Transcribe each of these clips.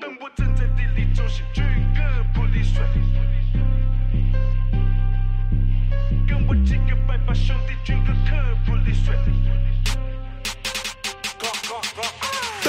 等我站在地里就是军哥不离水，跟我几个拜把兄弟军歌课不离水。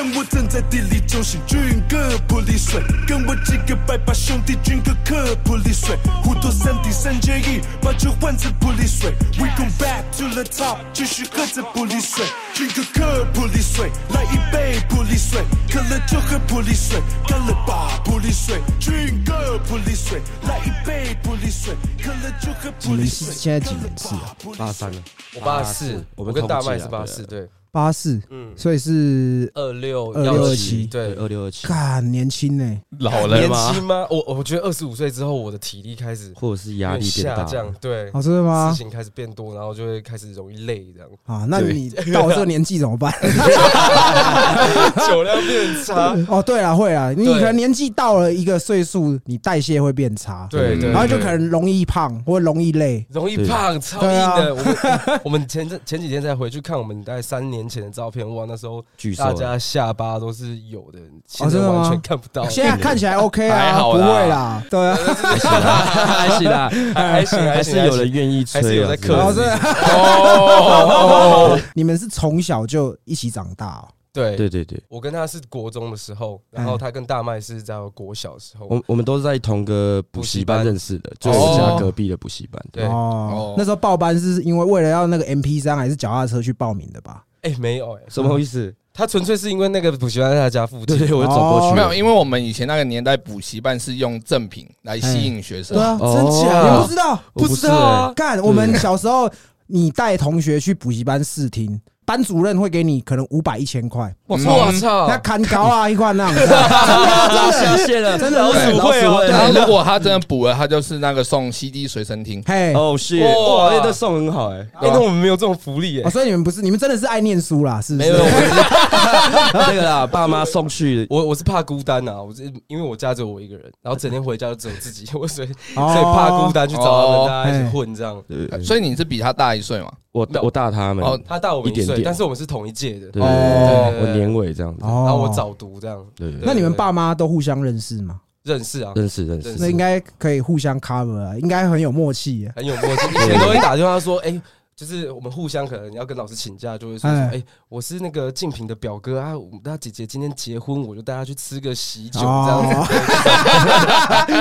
等我站在地里就是军哥不离水，跟我几个拜把兄弟军歌课不离水，虎头三弟三结义，把酒换成不离水。We come back to the top，继续喝着不离水，军歌课不离水，来一杯不离水，渴了就喝不离水，干了吧不离水，军哥不离水，来一杯不离水，渴了就喝几年不离水。是现在几年是啊？八三了，我八四，我们跟大麦是八四，对，八四，嗯，所以是二六26七，对，对，二六二七，看年轻呢。老了年？轻吗？我我觉得二十五岁之后，我的体力开始或者是压力下，降，对，哦，真的吗？事？情开始变多，然后就会开始容易累，这样。啊，那你到我这个年纪怎么办？酒量变差，哦，对了，会啊，你可能年纪到了一个岁数，你代谢会变差，对对，然后就可能容易胖或容易累。容易胖，超硬的。我们 我们前阵前几天才回去看我们大概三年前的照片，哇，那时候大家下巴都是有的，现在真的吗完全看不到。现在看起来 OK 啊，不还好啦会啦，对啊，还行啦，还还行，还还行是有人愿意吹啊，还是有在克然后制这哦，你们是从小就一起长大哦？对对对对，我跟他是国中的时候，然后他跟大麦是在国小的时候。我我们都是在同个补习班认识的，就补习班我家隔壁的补习班。对哦哦，那时候报班是因为为了要那个 MP 三还是脚踏车去报名的吧？哎，没有哎，什么意思？他纯粹是因为那个补习班在他家附近。对对，我就走过去了。没有，因为我们以前那个年代补习班是用赠品来吸引学生对，啊，哦真假你不知道？不知道啊干，我们小时候你带同学去补习班试听，班主任会给你可能五百一千块，我嗯我操！那砍高啊一块那样，真的真了，真的老是鼠会哦。然后如果他真的补了，他就是那个送 CD 随身听。嘿。哦，是哇哇，那这送很好哎。哎，那我们没有这种福利哦，哎。所以你们不是，你们真的是爱念书啦，是不是？没有，那个啦，爸妈送去，我我是怕孤单呐，我是因为我家只有我一个人，然后整天回家就只有自己，我所以哦所以怕孤单去找他们，哦大家一起混这样。所以你是比他大一岁嘛？我我大他们，哦他大我一岁，一点点。但是我们是同一届的，对我年尾这样子，哦。然后我早读这样，对对，那你们爸妈都互相认识吗？认识啊，认识认识。那应该可以互相 cover 啊，应该很有默契啊。很有默契。以前都会打电话说，哎。就是我们互相可能要跟老师请假，就会说，哎哎，我是那个静平的表哥啊，我们他姐姐今天结婚，我就带她去吃个喜酒这样子。哦，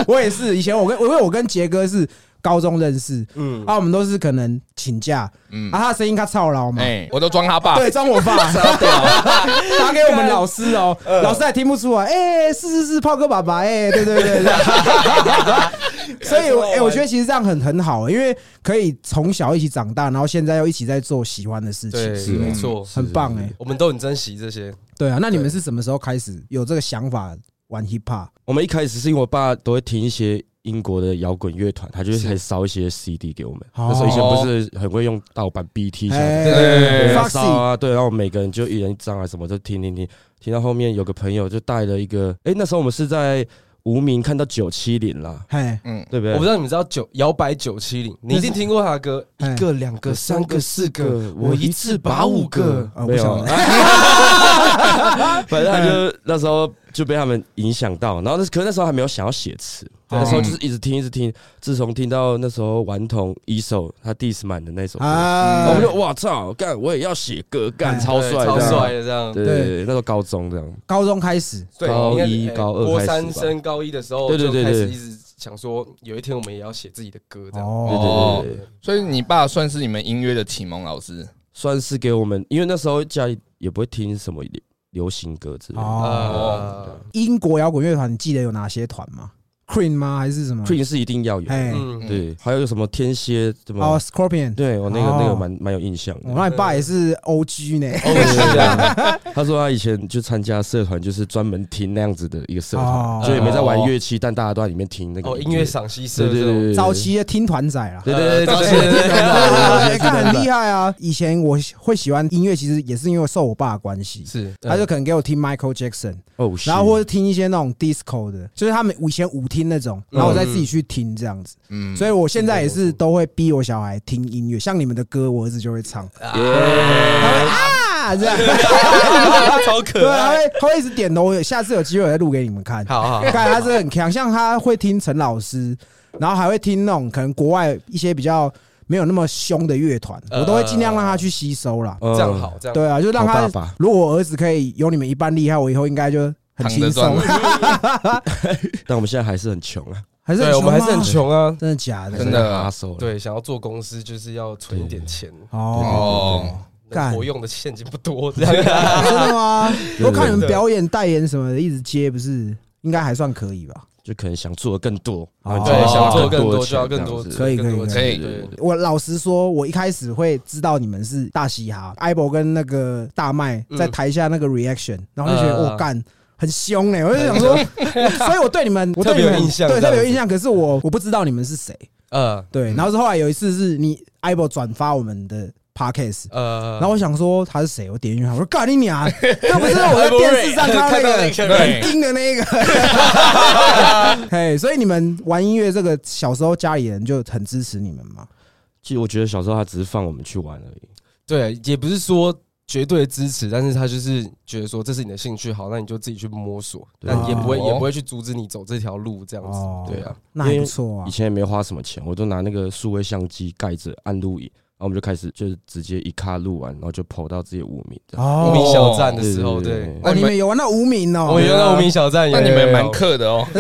我也是，以前我跟因为我跟杰哥是高中认识，嗯，啊，我们都是可能请假，嗯。啊，，他的声音他操劳嘛，哎，我都装他爸。对，装我爸，打给我们老师哦，老师还听不出来，哎，是是是，炮哥爸爸，哎，对对对对，所以我哎，我觉得其实这样很很好，因为可以从小一起长大，然后现在又一起在做喜欢的事情，是没错，很棒哎，我们都很珍惜这些。对啊，那你们是什么时候开始有这个想法玩 hip hop？我们一开始是因为我爸都会听一些英国的摇滚乐团，他就会开始烧一些 CD 给我们。哦。那时候以前不是很会用盗版 BT 下哎载，对烧啊，对，然后每个人就一人一张啊，什么就听听听，听到后面有个朋友就带了一个，哎，那时候我们是在无名看到九七零啦，嘿，嗯，对不对？我不知道你们知道九摇摆九七零，你一定听过他的歌，哎一个、两个、三个、四个，我一次把五个。啊，没有 反正他就那时候就被他们影响到，然后那可是那时候还没有想要写词，哦那时候就是一直听一直听，自从听到那时候顽童一首他 diss 满的那首歌，啊。我们就哇操，干我也要写歌，干哎超帅，超帅的这样。对对对，那时候高中这样，高中开始，对，高一高二国开始吧。三升高一的时候，对对对就开始对。一直想说，有一天我们也要写自己的歌这样。哦，对对对对，所以你爸算是你们音乐的启蒙老师。算是给我们，因为那时候家里也不会听什么流流行歌之类的。哦，呃，英国摇滚乐团，你记得有哪些团吗？Queen 吗？还是什么？Queen 是一定要有，哎，嗯，对，还有什么天蝎什哦，，Scorpion，对我那个哦那个蛮蛮有印象的我。那你爸也是 OG 呢。哦，是这样。他说他以前就参加社团，就是专门听那样子的一个社哦团，就也没在玩乐器，但大家都在里面听那个哦，音乐赏析社对对。对对，早期的听团仔啦。对对对，早期对对对哎看很厉害啊！以前我会喜欢音乐，其实也是因为受我爸的关系，是，他就可能给我听 Michael Jackson，哦，然后或者听一些那种 disco 的，就是他们以前舞厅那种，然后我再自己去听这样子。嗯，所以我现在也是都会逼我小孩听音乐，像你们的歌，我儿子就会唱。耶，啊啊，这样。超可对，他爱。会他会一直点头，我下次有机会再录给你们看。好好好，看他是很强，像他会听陈老师，然后还会听那种可能国外一些比较没有那么凶的乐团，呃我都会尽量让他去吸收啦。嗯这样好，这样对啊，就让他如果我儿子可以有你们一半厉害，我以后应该就很轻松。但我们现在还是很穷啊，对，还是很我们还是很吗，穷啊。真的假的？真的阿手，对，想要做公司就是要存一点钱，哦，哦，干。能活用的现金不多，这样。真的吗？对我看你们表演、代言什么的，一直接，不是？应该还算可以吧？就可能想做的更多，对，想做更多需要更多，可以可以可以。我老实说，我一开始会知道你们是大嘻哈，艾博跟那个大麦在台下那个 reaction，然后就觉得嗯。我干。很凶哎、我就想说，所以我对你们，我对你们特别有印象对，特别有印象。可是我我不知道你们是谁，呃对。然后是后来有一次是你艾博转发我们的 podcast，呃，然后我想说他是谁，我点进去看，我说干你娘，那不是我在电视上看到那个对很硬的那个，嘿，所以你们玩音乐这个小时候家里人就很支持你们嘛？其实我觉得小时候他只是放我们去玩而已，对，也不是说绝对支持，但是他就是觉得说这是你的兴趣，好，那你就自己去摸索，但也不会哦也不会去阻止你走这条路，这样子哦，对啊，那还不错啊以。前也没花什么钱，我都拿那个数位相机盖着按录影，然后我们就开始就是直接一卡录完，然后就跑到自己的五名这样。哦无名小站的时候，对哦，你那你们们有玩到无名哦？我们原来无名小站，那你们有有有蛮克的哦。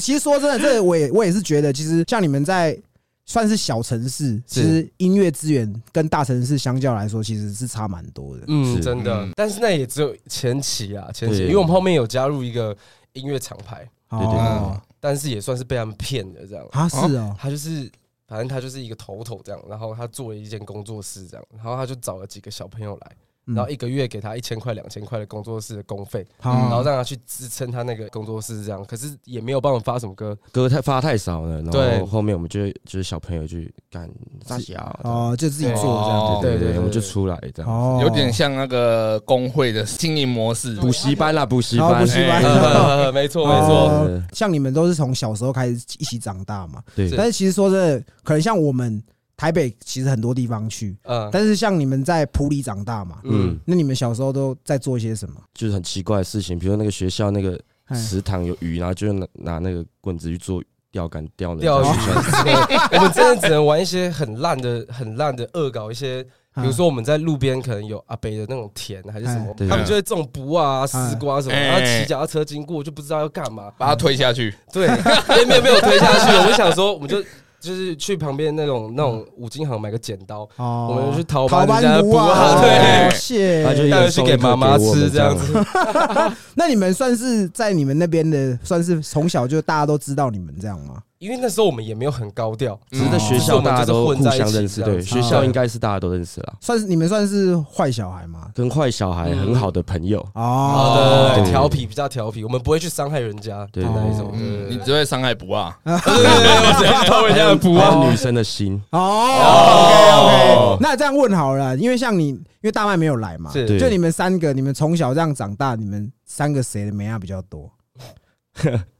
其实说真的，这个我也我也是觉得，其实像你们在算是小城市，其实音乐资源跟大城市相较来说，其实是差蛮多的。嗯，是。真的。嗯，但是那也只有前期啊，前期，因为我们后面有加入一个音乐厂牌，对对对，但是也算是被他们骗的这样。啊是哦，他就是，反正他就是一个头头这样，然后他做了一间工作室这样，然后他就找了几个小朋友来，嗯然后一个月给他一千块、两千块的工作室的工费，好，然后让他去支撑他那个工作室这样，可是也没有帮我发什么歌，歌太发太少了，然对后后面我们就就是小朋友去干大小，哦，就自己做这哦样。对对对对对对，我们就出来这样。哦，有点像那个工会的经营模式。补习班啦，补习班，哦补习班 没错没错，像你们都是从小时候开始一起长大嘛，对但是其实说真的，可能像我们台北其实很多地方去，嗯。但是像你们在普里长大嘛，嗯。嗯，那你们小时候都在做些什么？就是很奇怪的事情，比如那个学校那个池塘有鱼，然后就拿拿那个棍子去做钓竿钓人钓鱼。我们真的只能玩一些很烂的、很烂的恶搞一些。比如嗯说我们在路边可能有阿北的那种田还是什么他们就会种卜啊、丝瓜什么，哎然后骑脚踏车经过就不知道要干嘛，把它推下去，对，没 没有没有推下去，我们想说我们就就是去旁边那种那种五金行买个剪刀，哦。我们就去淘淘班班人家的卜奴啊，啊，对，谢。那就一带回去给妈妈吃这样。子。那你们算是在你们那边的，算是从小就大家都知道你们这样吗？因为那时候我们也没有很高调，只是在学校大家都互相认识，对，学校应该是大家都认识了，算是你们算是坏小孩嘛？跟坏小孩很好的朋友，哦，哦，对，对调皮比较调皮，我们不会去伤害人家，对。那一种。嗯，你只会伤害不啊？对对对，偷人家的不啊。女生的心，哦，OK OK，那这样问好了，因为像你，因为大麦没有来嘛，就你们三个，你们从小这样长大，你们三个谁的美亚比较多？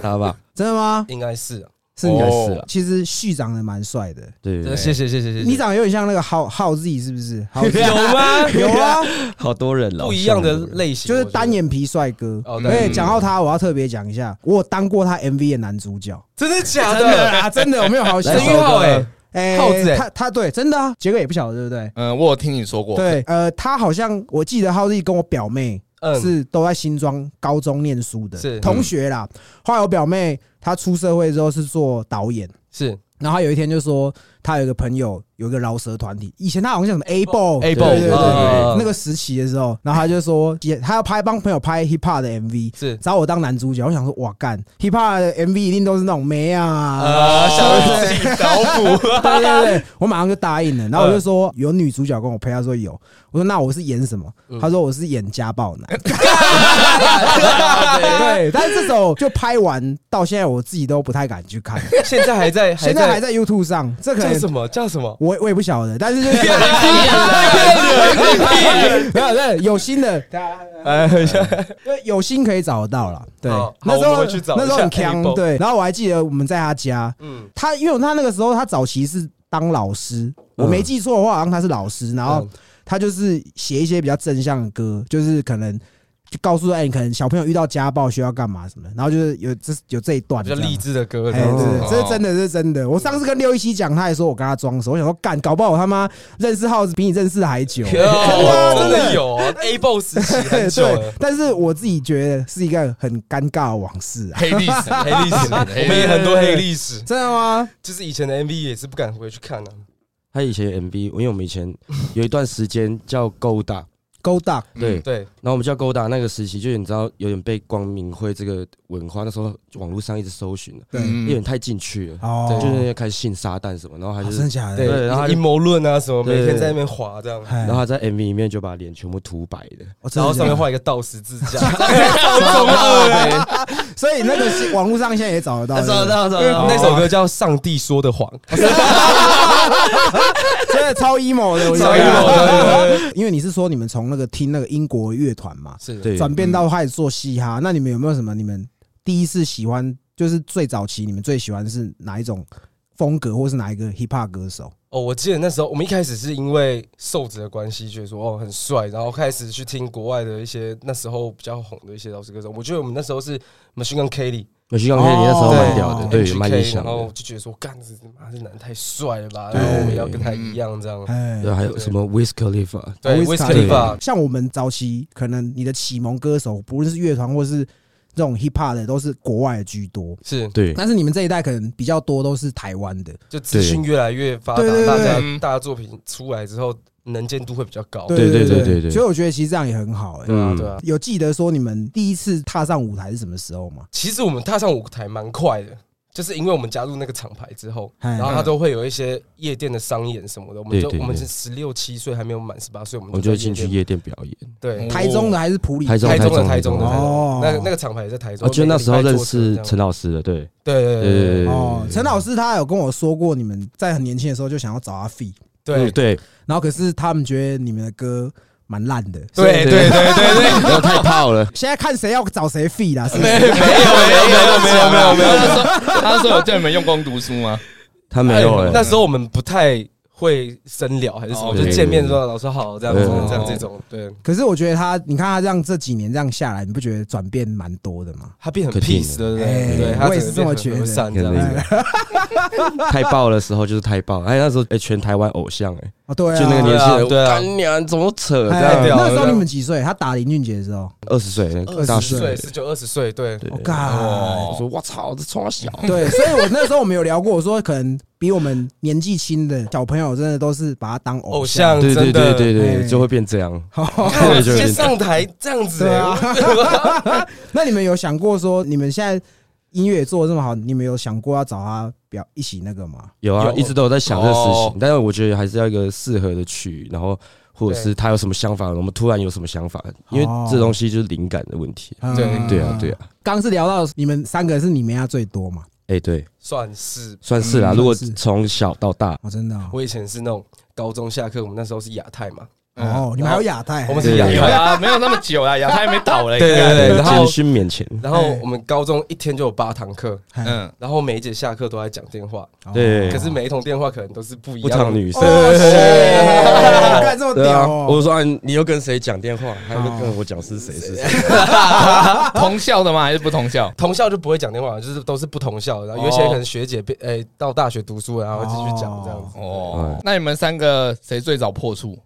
大吧？真的吗？应该是啊，是应该。是啊，其实旭长得蛮帅的，对对，谢谢谢谢谢谢。你长得有点像那个浩浩 Z 是不是？浩 Z 有吗？有啊，好多人了，不一样的类型，就是单眼皮帅哥。哦对讲到他，我要特别讲一下，我有当过他 MV 的男主角，真的假真的的？啊，真的，我没有好笑。陈玉浩哎，哎浩子哎他他对，真的啊，杰哥也不晓得对不对？嗯，我有听你说过。对，呃，他好像我记得浩 Z 跟我表妹嗯，是都在新庄高中念书的是。同学啦。后来我表妹她出社会之后是做导演，是。然后她有一天就说，她有一个朋友有一个饶舌团体，以前他好像叫什么 Able Able，对对对嗯那个时期的时候，然后他就说，也他要拍帮朋友拍 hip hop 的 MV，是找我当男主角。我想说，哇干，hip hop 的 MV 一定都是那种妹啊，啊，想要自己脑补，对对对，我马上就答应了。然后我就说有女主角跟我配，他说有。我说那我是演什么？他说我是演家暴男。对，但是这首就拍完到现在，我自己都不太敢去看。现在还在，现在还在 YouTube 上，这可能叫什么叫什么？我我也不晓得，但是就是没 有对有新的，哎，对有心可以找得到了。对，那时候那时候很强对。然后我还记得我们在他家，嗯，他因为他那个时候他早期是当老师，我没记错的话，好像他是老师，然后嗯他就是写一些比较正向的歌，就是可能就告诉哎，你可能小朋友遇到家暴需要干嘛什么的，然后就是有这有这一段这样比较励志的歌，哎，对对，哦这是真的，这是真的。我上次跟六一七讲，他还说我跟他装熟，我想说干，搞不好我他妈认识耗子比你认识的还久。哦真的有啊 A boss 时期很久对，，但是我自己觉得是一个很尴尬的往事啊。黑历史，黑历史，我们也很多黑历史，真的吗？就是以前的 MV 也是不敢回去看啊。他以前 MV，因为我们以前有一段时间叫勾搭，勾搭。对，对，然后我们叫勾搭那个时期，就你知道有点被光明会这个文化，那时候网络上一直搜寻了，对。嗯有点太进去了，哦，就是开始信撒旦什么，然后他哦就是真的假的？对，然后阴谋论啊什么，每天在那边滑这样，哎然后他在 MV 里面就把脸全部涂白的，哦然后上面画一个倒十字架，所以那个是网络上现在也找得到，找得到，找那首歌叫《上帝说的谎》，真的超 emo 的，我超 emo 的 因为你是说你们从那个听那个英国乐团嘛，是对，转变到开始做嘻哈，那你们有没有什么你们第一次喜欢，就是最早期你们最喜欢是哪一种风格，或是哪一个 hip hop 歌手？哦，我记得那时候我们一开始是因为瘦子的关系，觉得说哦很帅，然后开始去听国外的一些那时候比较红的一些饶舌歌手。我觉得我们那时候是 Machine Gun Kelly，我徐刚 K 你那时候蛮屌的，哦对蛮影响然后我。就觉得说，干这妈这男的太帅了吧，对然后我们要跟他一样这样。哎对，还有什么 w h i s k e r l i f a 对 Wiz w i z Khalifa Khalifa，像我们早期可能你的启蒙歌手，不论是乐团或是这种 hip hop 的，都是国外的居多。是对，但是你们这一代可能比较多都是台湾的，就资讯越来越发达，大家嗯大家作品出来之后，能见度会比较高。对对对对对对所以我觉得其实这样也很好。哎，对啊，嗯对啊。有记得说你们第一次踏上舞台是什么时候吗？其实我们踏上舞台蛮快的，就是因为我们加入那个厂牌之后，哎然后他都会有一些夜店的商演什么的，我们就我们是十六七岁还没有满十八岁，我们我们就进去夜店表演。对嗯台中的还是普里？台中台中的台台中的台哦中，那个那个厂牌也在台中。我记得那时候认识陈老师的，对。对对对对对哦，陈老师他有跟我说过，你们在很年轻的时候就想要找阿 f 对。嗯对，然后可是他们觉得你们的歌蛮烂的，对对对对对，然后 太泡了，现在看谁要找谁 f 啦，是不是？没有没有没有没有没有没有，他说他说有叫你们用功读书吗？他没有哎，那时候我们不太会深聊还是什么，哦就见面说老师好这样子对。这样这种，对。可是我觉得他，你看他这样这几年这样下来，你不觉得转变蛮多的吗？他变很 peace 对不哎对？对，他我也是这么觉得。太爆的时候就是太爆，哎，那时候哎全台湾偶像哎，哦，对啊，就那个年轻人，对啊。干娘怎么扯哎这样？对啊那时候你们几岁？他打林俊杰的时候，二十岁大二十岁。十九二十岁，对，对。我，靠，我说我操，这冲小，对，所以我那时候我们有聊过，我说可能比我们年纪轻的小朋友，真的都是把他当偶偶像。像对对真的。对对哎。对，就会变这样。看我直接上台这样子，啊，那你们有想过说，你们现在音乐做的这么好，你们有想过要找他表一起那个吗？有啊，有一直都有在想这个事哦情，但是我觉得还是要一个适合的曲，然后或者是他有什么想法，我们突然有什么想法，因为这东西就是灵感的问题。对嗯对啊，对啊，刚刚是聊到你们三个是你们家最多嘛？哎，对，算是。算是啦。嗯如果是从小到大，哦，真的哦我以前是那种高中下课，我们那时候是亚太嘛，哦，你们还有亚太，我们是对。亚太，有啊，没有那么久啊，亚太还没倒嘞。对对对然后监训面前，然后我们高中一天就有八堂课，嗯，嗯，然后每一节下课都在讲电话，对。可是每一通电话可能都是不一不样的。同女生。干这么对啊，屌哦！我说啊，你又跟谁讲电话？还有跟我讲是谁是谁？同校的吗？还是不同校？同校就不会讲电话，就是都是不同校的，然后有一些可能学姐变诶到大学读书了，然后继续讲这样子。哦，那你们三个谁最早破处？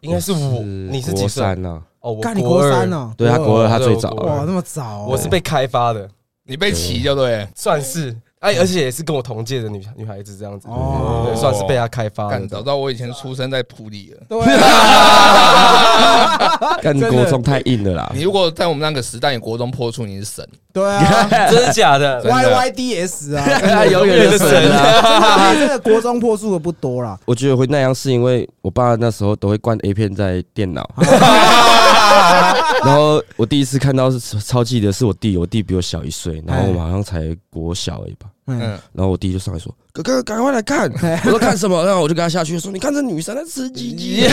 应该是我，你是几国岁？三呢？哦，我干你国三呢？哦，对他国二，他最早对我哇，啊。那么早哦，我是被开发的，你被骑就对，算是哎，而且也是跟我同届的女女孩子这样子，哦对，算是被他开发的。干早知道我以前出生在普里了。对啊，干真的国中太硬了啦你。如果在我们那个时代，你国中破处，你是神。对啊 真的假的？Y Y D S 啊，永远的神啊！这个国中破处的不多啦。我觉得会那样是因为我爸那时候都会灌 A 片在电脑，然后我第一次看到是超记得是我弟，我弟比我小一岁，然后我们好像才国小而已吧。嗯，嗯，然后我弟就上来说：“哥哥，赶快来看！” 我说：“看什么？”然后我就跟他下去说：“你看这女生在吃鸡鸡。”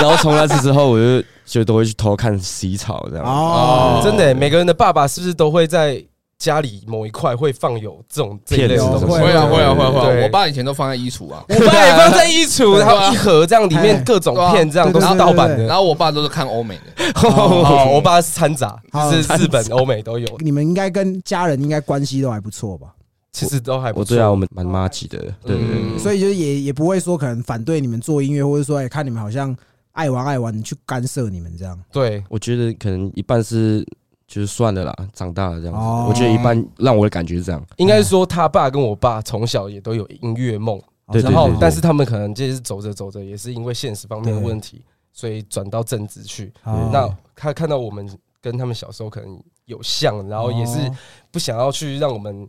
然后从那次之后，我就就都会去偷看洗澡这样。哦，真的，每个人的爸爸是不是都会在家里某一块会放有这种这一类的东西？会会啊会啊会啊会啊！我爸以前都放在衣橱啊，我爸也放在衣橱，然后一盒这样，里面各种片这样都是盗版的。然后我爸都是看欧美的，哦，我爸是掺杂，就是日本、欧美都有，你们应该跟家人应该关系都还不错吧？其实都还不错。我对啊，我们蛮妈级的，对对对嗯所以就是也也不会说可能反对你们做音乐，或者说哎看你们好像爱玩爱玩去干涉你们这样。对，我觉得可能一半是就是算了啦，长大了这样子。哦。我觉得一般让我的感觉是这样，应该说他爸跟我爸从小也都有音乐梦，对然后对对。但是他们可能就是走着走着，也是因为现实方面的问题，所以转到正职去。哦。那他看到我们跟他们小时候可能有像，然后也是哦。不想要去让我们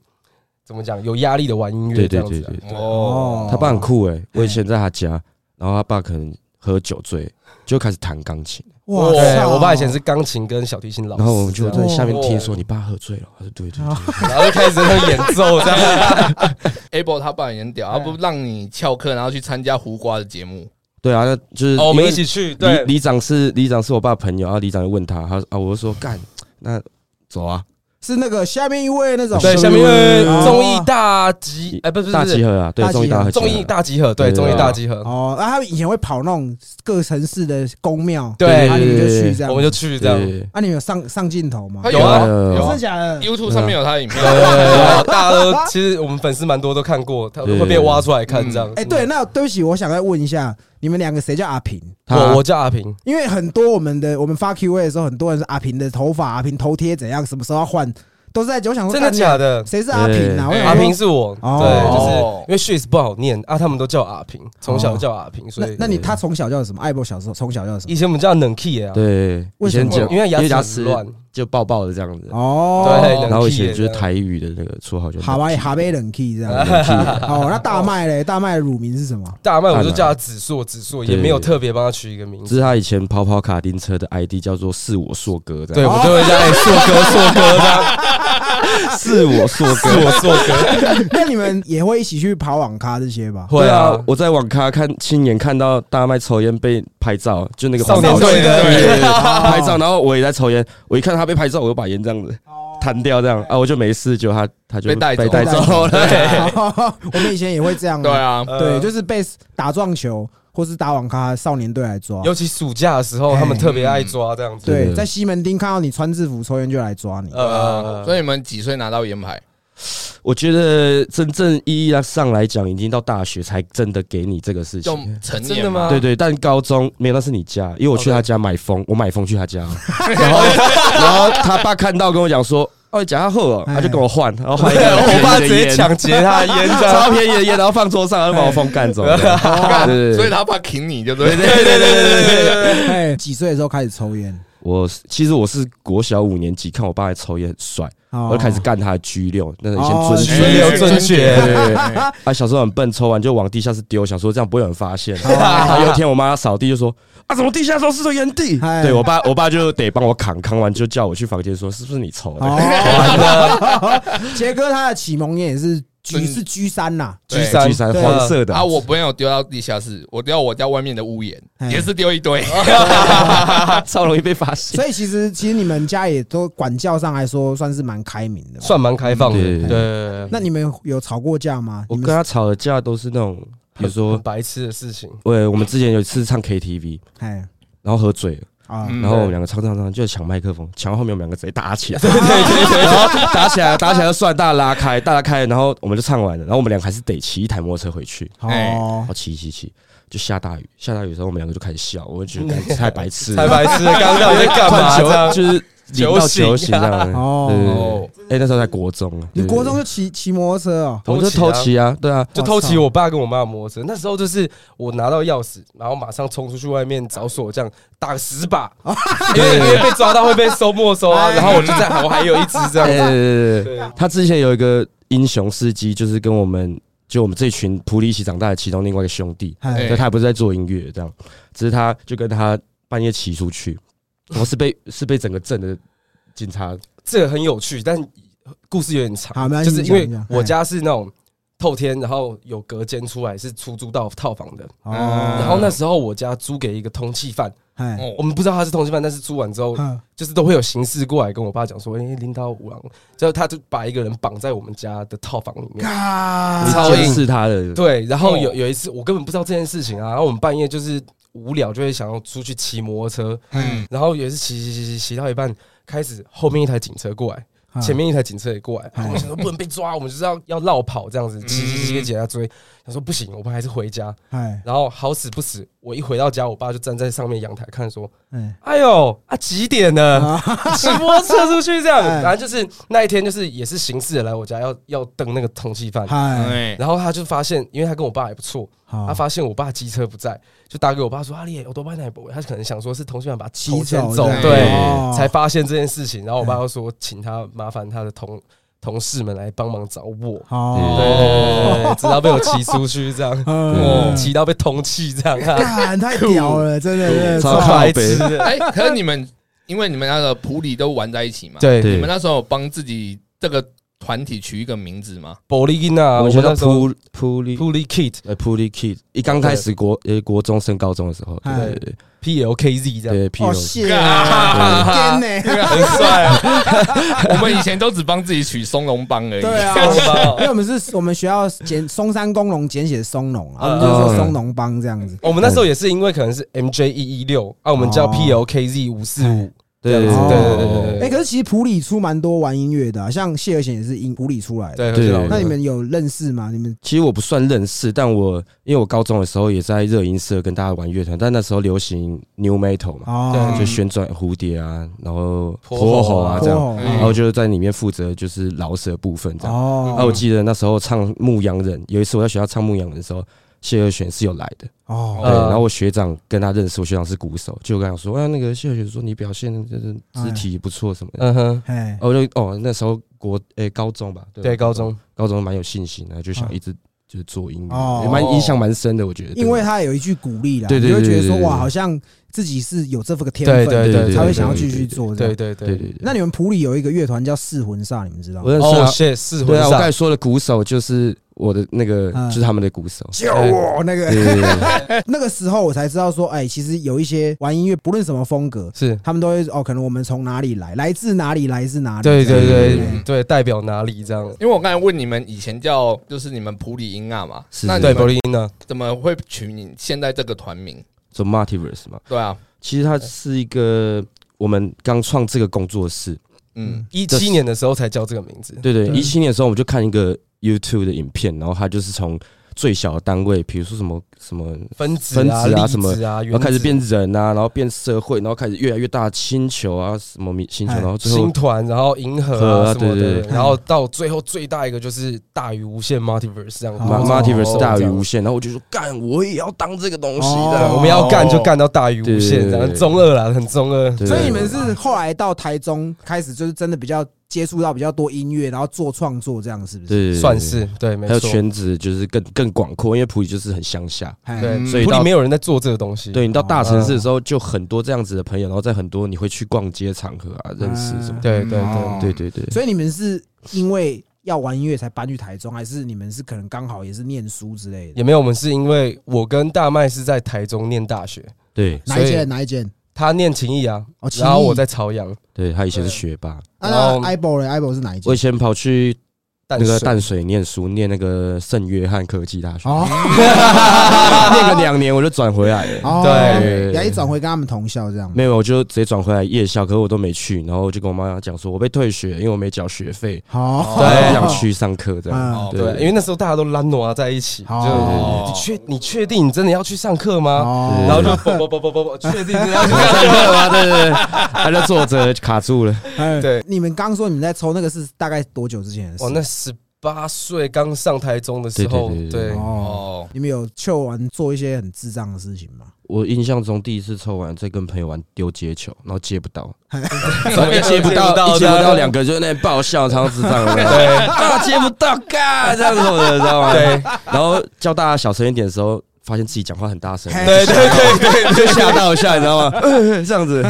怎么讲有压力的玩音乐对对这样子。啊。对对对。哦，他爸很酷哎，我以前在他家，然后他爸可能喝酒醉就开始弹钢琴，哇对我爸以前是钢琴跟小提琴老师，然后我们就在下面听说哦你爸喝醉了，他说对对对，然后就开始在那演奏这样。Able 他爸也很屌，他不让你翘课，然后去参加胡瓜的节目，对啊，那就是哦，我们一起去，对里里长是里长是我爸朋友，然后里长就问他，他啊，我就说干，那走啊，是那个下面一位那种。对，下面因为哦。综艺大集，哎，不是不大是集合啊，对大集合。综艺大合。综艺大集合，对，综艺大集合，哦，那他们以前会跑那种各城市的宫庙，对。那你们就去这样，我们就去这样。对，那你们有上上镜头吗？他有啊。有真的假的？YouTube 上面有他的影片。大家都其实我们粉丝蛮多都看过，他对会被挖出来看这样。哎，对，那对不起，我想再问一下，你们两个谁叫阿平？我我叫阿平，因为很多我们的我们发 Q A 的时候，很多人是阿平的头发、阿平头贴怎样，什么时候要换，都是在我想说真的假的？谁是阿平啊？阿平是我，哦对，就是因为 Shoes 不好念啊，他们都叫阿平，从小叫阿平，所以那那你他从小叫什么？艾博小时候从小叫什么？以前我们叫冷 key 啊，对，为什么以前因为牙齿乱，就抱抱的这样子，哦，对然后以前就是台语的那个绰号就哈巴哈贝冷 key 这样。冷气哦，那大麦嘞？大麦的乳名是什么？大麦我就叫他子硕，子硕也没有特别帮他取一个名字，这是他以前跑跑卡丁车的 ID 叫做“是我硕哥”这对，我们就会叫哎硕哥硕哥这样，是我硕是。我硕哥，那你们也会一起去跑网咖这些吧？会啊啊，，我在网咖看亲眼看到大麦抽烟被拍照，就那个少年黄队的对对对 拍照，然后我也在抽烟，我一看他被拍照，我就把烟这样子弹掉，这样啊，我就没事，就他他就被带走被带走了。我们以前也会这样。对，啊，对，就是被打撞球或是打网咖少年队来抓。尤其暑假的时候，他们特别爱抓这样子。对，在西门町看到你穿制服抽烟就来抓你。呃，所以你们几岁拿到烟牌？我觉得真正意义上来讲，已经到大学才真的给你这个事就情。成年真的吗对对，但高中没有，那是你家，因为我去他家买风，我买风去他家，然后然后他爸看到跟我讲说，哦，假后哦，他就跟我换，然后换一个我爸直接抢劫他的烟。超便宜的烟，然后放桌上，然后把我风干走。对 对对所以他怕挺你就对。对对对对对。哎，几岁的时候开始抽烟？我其实我是国小五年级，看我爸在抽烟很帅，我我就开始干他的 G 六，那以前哦尊尊六尊爵 啊，小时候很笨，抽完就往地下室丢，想说这样不会有人发现。然后有一天我妈扫地就说：“啊，怎么地下室是个烟蒂？”哎对我爸，我爸就得帮我扛，扛完就叫我去房间说：“是不是你抽的？哦，杰哥他的启蒙烟也是嗯是 G 三呐，G 三？”G 三黄色的啊，我没有丢到地下室，我丢到我家外面的屋檐，哎也是丢一堆。超容易被发现。所以其实其实你们家也都管教上来说算是蛮开明的。算蛮开放的，对那你们有吵过架吗？我跟他吵的架都是那种，比如说，白痴的事情。对，我们之前有一次唱 KTV，哎然后喝醉了。啊。嗯然后我们两个唱唱唱，就抢麦克风，抢到后面我们两个直接打起来，对对对，然后打起来，打起来就算大家拉开，大家开，然后我们就唱完了，然后我们俩还是得骑一台摩托车回去，哦。好骑骑骑，就下大雨，下大雨的时候我们两个就开始笑，我就觉得太白痴了，太白痴了，刚刚到底在干嘛？就是淋到酒醒这样，哦哎，那时候在国中啊，你国中就骑骑摩托车哦？我们就偷骑啊，对啊，就偷骑我爸跟我妈的摩托车。那时候就是我拿到钥匙，然后马上冲出去外面找锁匠打个十把，因为因为被抓到会被收没收啊。然后我就在，我还有一只这样子。对对对，对，他之前有一个英雄司机，就是跟我们就我们这群普里一起长大的其中另外一个兄弟，哎对，他也不是在做音乐这样，只是他就跟他半夜骑出去，我是被是被整个镇的警察，这个很有趣，但故事有点长就是因为我家是那种透天，然后有隔间出来是出租到套房的。哦，然后那时候我家租给一个通缉犯，我们不知道他是通缉犯，但是租完之后，嗯。就是都会有刑事过来跟我爸讲说，哎，领导五郎，之后他就把一个人绑在我们家的套房里面。嘎超硬。监视他的，对，然后有哦。有一次我根本不知道这件事情啊，然后我们半夜就是无聊就会想要出去骑摩托车，嗯，然后有一次骑骑骑骑骑到一半，开始后面一台警车过来，嗯前面一台警车也过来，嗯我们想说不能被抓，我们就是要要绕跑这样子，骑骑骑给警察追。他说不行，我们还是回家。哎然后好死不死，我一回到家，我爸就站在上面阳台看说哎：“哎呦啊几点了？骑摩托车出去这样。”哎反正就是那一天，就是也是刑事的来我家要要登那个通缉犯。哎，然后他就发现，因为他跟我爸还不错，他发现我爸机车不在，就打给我爸说：“阿丽，我都搬哪不？”他可能想说是同性恋把骑走走，对才发现这件事情。然后我爸又说，请他麻烦他的同同事们来帮忙找我。哦，对对对对，直到被我骑出去这样，嗯骑到被通气这样，干太屌了，真的，超超白痴的。哎，可是你们因为你们那个普里都玩在一起嘛，对，对你们那时候有帮自己这个团体取一个名字吗？玻璃金啊，我我们叫们那时候扑扑利 Pulley Kid 呃扑利 kid，一刚开始国呃国中升高中的时候，哎。对对对。P L K Z 这样，哦，对 P 谢啊。很帅啊，我们以前都只帮自己取松茸帮而已。对啊，因为我们是我们学校简松山工农简写松龙啊，我们就说松龙帮这样子。我们那时候也是因为可能是 M J 一一六啊，我们叫哦。P L K Z 五四五，对对对对对对对哎，可是其实普里出蛮多玩音乐的啊，像谢和弦也是音普里出来的。对对对那你们有认识吗？你们其实我不算认识，但我因为我高中的时候也在热音社跟大家玩乐团，但那时候流行 New Metal 嘛，哦，就旋转蝴蝶啊，然后泼泼猴猴啊啊这样，然后就在里面负责就是饶舌部分这样。哦。啊，我记得那时候唱《牧羊人》，有一次我在学校唱《牧羊人》的时候，谢和弦是有来的，哦。对，嗯。然后我学长跟他认识，我学长是鼓手，就跟他说，啊，那个谢和弦说你表现就是肢体不错什么的，嗯哼，哎我就哦那时候国诶高中吧，对，高中。高中蛮有信心，然后就想一直就是做音哦。乐，也蛮影响蛮深的，我觉得，因为他有一句鼓励啦，对对你就会觉得对对对说哇，好像自己是有这个天对分，对对对，才会想要继续做。对对对对。对对，那你们普里有一个乐团叫四魂煞，你们知道吗？哦，我认识啊，谢四对啊，我刚才魂说的鼓手就是我的那个嗯就是他们的鼓手，救我！那个对对 那个时候我才知道说，哎，其实有一些玩音乐，不论什么风格，是，他们都会哦，可能我们从哪里来，来自哪里，来自哪里。对对对嗯对，代表哪里这样？因为我刚才问你们以前叫就是你们普里音啊嘛，是对，那你们柏林音呢？怎么会取你现在这个团名？做 Multiverse 嘛，对啊，其实它是一个我们刚创这个工作室，嗯，一七年的时候才叫这个名字。对对，对一七年的时候我们就看一个 YouTube 的影片，然后他就是从最小的单位，比如说什么什么，分子分子啊、粒啊什么子啊，然后开始变人啊，然后变社会，然后开始越来越大星球啊，什么星球，哎然后最后星团，然后银河河啊啊什么的，对对对然后到最后最大一个就是大于无限 multiverse 这样。Multiverse 大于无限，然后我就说干，我也要当这个东西哦的，我们要干就干到大于无限，这样中二啦，很中二。所以你们是后来到台中开始，就是真的比较接触到比较多音乐，然后做创作这样，是不是？对，算是对，没还有错。圈子就是更更广阔，因为普里就是很乡下，哎对，嗯普里所以到没有人在做这个东西。对你到大城市的时候，就很多这样子的朋友，然后在很多你会去逛街场合啊，认识什么，对对哦对，对对对，所以你们是因为要玩音乐才搬去台中，还是你们是可能刚好也是念书之类的？也没有。我们是因为我跟大麦是在台中念大学，对哪一间？哪一间？他念情谊啊，哦，然后我在在朝阳。对，他以前是学霸，啊然后那 i b o 嘞 i b o 是哪一届？我以前跑去那个淡水念书，念那个圣约翰科技大学，哦 念个两年我就转回来了。哦，对然后一转回跟他们同校这样。没有，我就直接转回来夜校，可是我都没去，然后我就跟我妈讲说，我被退学，因为我没缴学费，好，然后不想去上课这样。对，因为那时候大家都懒惰啊在一起，就哦你确你确定你真的要去上课吗？哦然后就不不不不不，确定你要去上上课？吗？对对对，他就坐着卡住了。哎对你们刚说你们在抽那个是大概多久之前的事？哦，那十八岁刚上台中的时候，对哦，哦，你们有抽完做一些很智障的事情吗？我印象中第一次抽完，在跟朋友玩丢接球，然后接不到，怎么一接不到，接不到，两个就在那边爆笑，超智障的。对啊，接不到，嘎这样子的，知道吗？对，然后叫大家小声一点的时候，发现自己讲话很大声，嘿对对对对，就吓到一下，你知道吗？呃 这样子，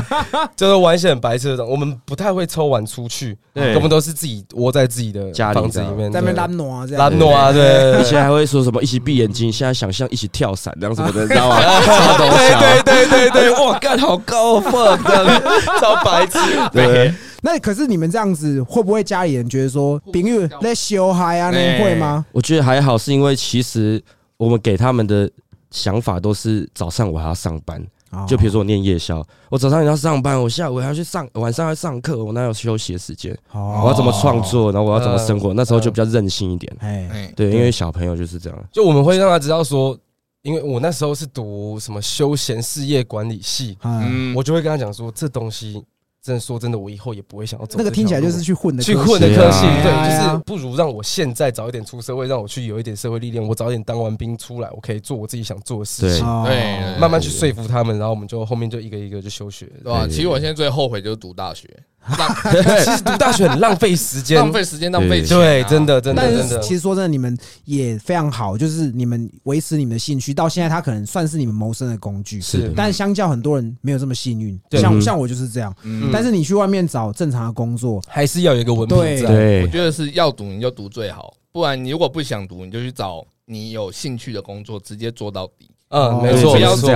就是玩一些很白痴的。我们不太会抽完出去，对我们都是自己窝在自己的家里房子里面，在那边对拉挪啊这样。拉诺啊，对以前还会说什么一起闭眼睛，现在想象一起跳伞这样什么的，你知道吗？对，对对对对，哇，干好高哦，fuck，这样超白痴。对，那可是你们这样子，会不会家里人觉得说，丙玉在修嗨啊？哎那会吗？我觉得还好，是因为其实我们给他们的想法都是早上我还要上班，哦就比如说我念夜校，我早上也要上班，我下午还要去上，晚上要上课，我哪有休息的时间？哦我要怎么创作，然后我要怎么生活？那时候就比较任性一点。哎，哎，对，因为小朋友就是这样。就我们会让他知道说，因为我那时候是读什么休闲事业管理系，嗯，嗯，我就会跟他讲说，这东西真的说真的，我以后也不会想要走那个听起来就是去混的去混的科系，啊对，就是不如让我现在早一点出社会，让我去有一点社会历练，我早一点当完兵出来，我可以做我自己想做的事情，哦对慢慢去说服他们，然后我们就后面就一个一个就休学。对吧？对其实我现在最后悔就是读大学，浪 其实读大学很浪费时间，浪费时间、浪费钱啊。对，真的真的但真的。是其实说真的，你们也非常好，就是你们维持你们的兴趣，到现在它可能算是你们谋生的工具。是的但相较很多人没有这么幸运，像像我就是这样。嗯，但是你去外面找正常的工作，还是要有一个文凭对在。我对，觉得是要读你就读最好，不然你如果不想读，你就去找你有兴趣的工作，直接做到底。嗯，没错，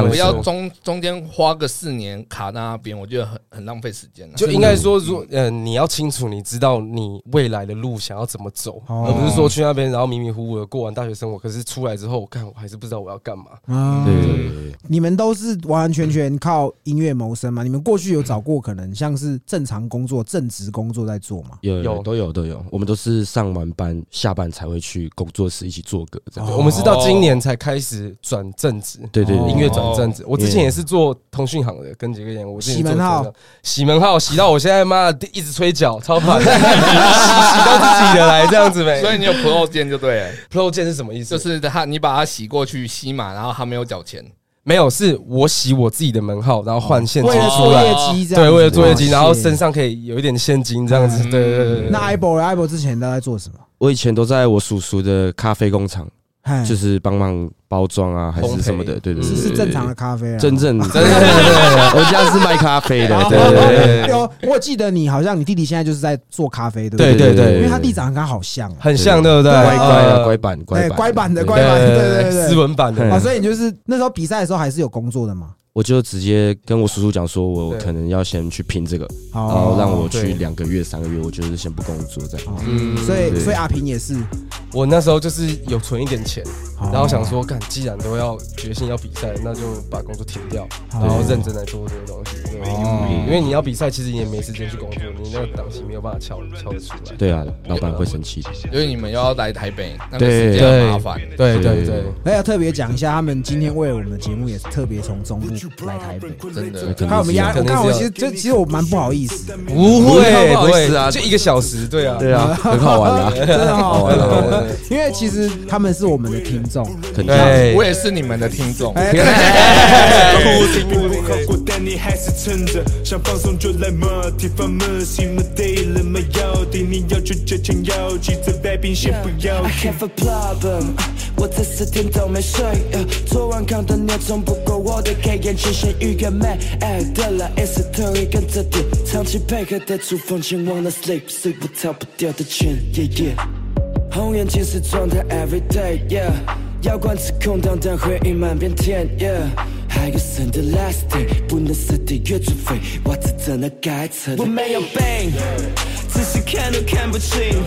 不要中中间花个四年卡在那边，我觉得很很浪费时间了。就应该说，如呃，你要清楚，你知道你未来的路想要怎么走，哦而不是说去那边然后迷迷糊糊的过完大学生活，可是出来之后，我看我还是不知道我要干嘛。嗯，对对对对你们都是完完全全靠音乐谋生吗？你们过去有找过可能像是正常工作、正职工作在做吗？有有有都有都有，我们都是上完班下班才会去工作室一起做歌这样。哦我们是到今年才开始转正职，对对对，音乐转正职。我之前也是做通讯行的，跟几个人，我洗门号，洗门号洗到我现在妈的一直吹脚，超烦，洗 洗到自己的来这样子呗。所以你有 Pro 键就对了，Pro 键是什么意思？就是他你把它洗过去吸嘛，然后他没有缴钱。没有，是我洗我自己的门号，然后换现金为了出来。做业绩这样子，对，为了做业绩，哦然后身上可以有一点现金这样子。嗯对对对对。那 i b o i b o 之前都在做什么？我以前都在我叔叔的咖啡工厂，嗨就是帮忙包装啊，还是什么的，对对对，是是正常的，咖啡啊，真正真对对对我家是卖咖啡的，哦对对对对。有，我记得你好像你弟弟现在就是在做咖啡，对不对对对因为他弟长得跟他好像啊，很像，对不对？乖乖乖板乖对，板乖板的乖板，对对对对斯文版的嗯啊，所以你就是那时候比赛的时候还是有工作的嘛？我就直接跟我叔叔讲说，我可能要先去拼这个，然哦后让我去两个月、三个月，我就是先不工作这样。哦。嗯。所以所以阿平也是，我那时候就是有存一点钱，哦然后想说，干，既然都要决心要比赛，那就把工作停掉，哦然后认真来做这个东西。因为你要比赛，其实你也没时间去工作，你那个档期没有办法敲敲得出来。对啊，老板会生气。的。因为你们又要来台北，那个对。时间麻烦。对对对，那要特别讲一下，他们今天为了我们的节目也是特别从中部来台北，真的看我们压，我看我其实这其实我蛮不好意思的，不会会不好意思啊就一个小时，对啊，对啊，很好玩啊，真的好好玩。因为其实他们是我们的听众，肯定。对。我也是你们的听众，哎，不好过，但你还是撑着，想放松就来嘛，提防么，什么对。了没要紧，你要去借钱要急，这来宾先不要 I 紧。have a problem，我这四天都没睡。呃昨晚看的鸟钟不够我的开眼前先预感美。爱的啦，It's a story，跟着点，长期配合的出风前忘了 sleep，睡不逃不掉的圈，yeah yeah。红眼睛是状态，every day，yeah。药罐吃空荡荡回忆满遍天，yeah。还有神的 last day，不能死的越除非袜子真的该扯的。我没有病，仔细看都看不清。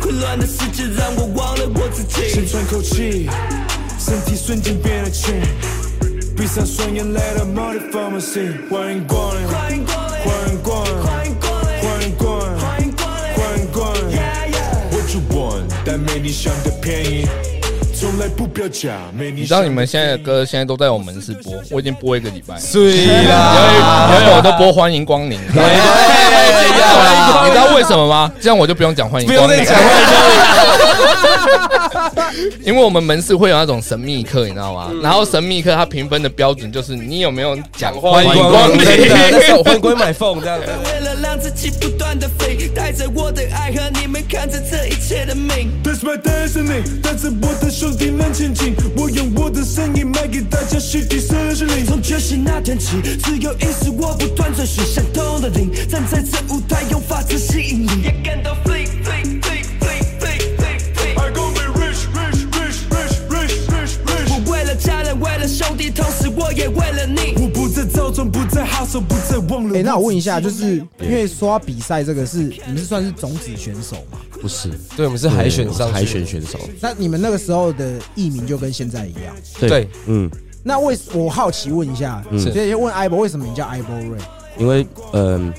混乱的世界让我忘了我自己。先喘口气，身体瞬间变了轻，闭上双眼来到 Multi Pharmacy，欢迎光临，欢迎光临，欢迎光临，欢迎光临，欢迎光临，欢迎光临，欢迎光临。Yeah, yeah. What you want？但没你想的便宜，从来不标价，没你你知道你们现在的歌现在都在我门市播，我已经播一个礼拜。了。对因啦，为因为我都播欢迎光临，你知道为什么吗？这样我就不用讲欢迎光临不用再，讲 因为我们门市会有那种神秘客，你知道吗？然后神秘客他评分的标准就是你有没有讲欢迎光临。真的，那时候欢迎光临买 phone 这样子。为了让自己不断的飞，带着我的爱和你们看着这一切的命。That's my destiny，带着我的兄弟们前进。我用我的声音卖给大家实体四十零。从觉醒那天起，只有意识我不断追寻相同的灵，站在这舞台用法子吸引你，也感到家人，为了兄弟，同时我也为了你。我不再造装，不再好手，不再忘了。哎，那我问一下，就是因为说到比赛这个是你们是算是种子选手吗？不是，对，我们是海选上海选选手。那你们那个时候的艺名就跟现在一样。对，嗯，那为我好奇问一下，嗯所以问艾博为什么你叫艾博瑞？因为嗯，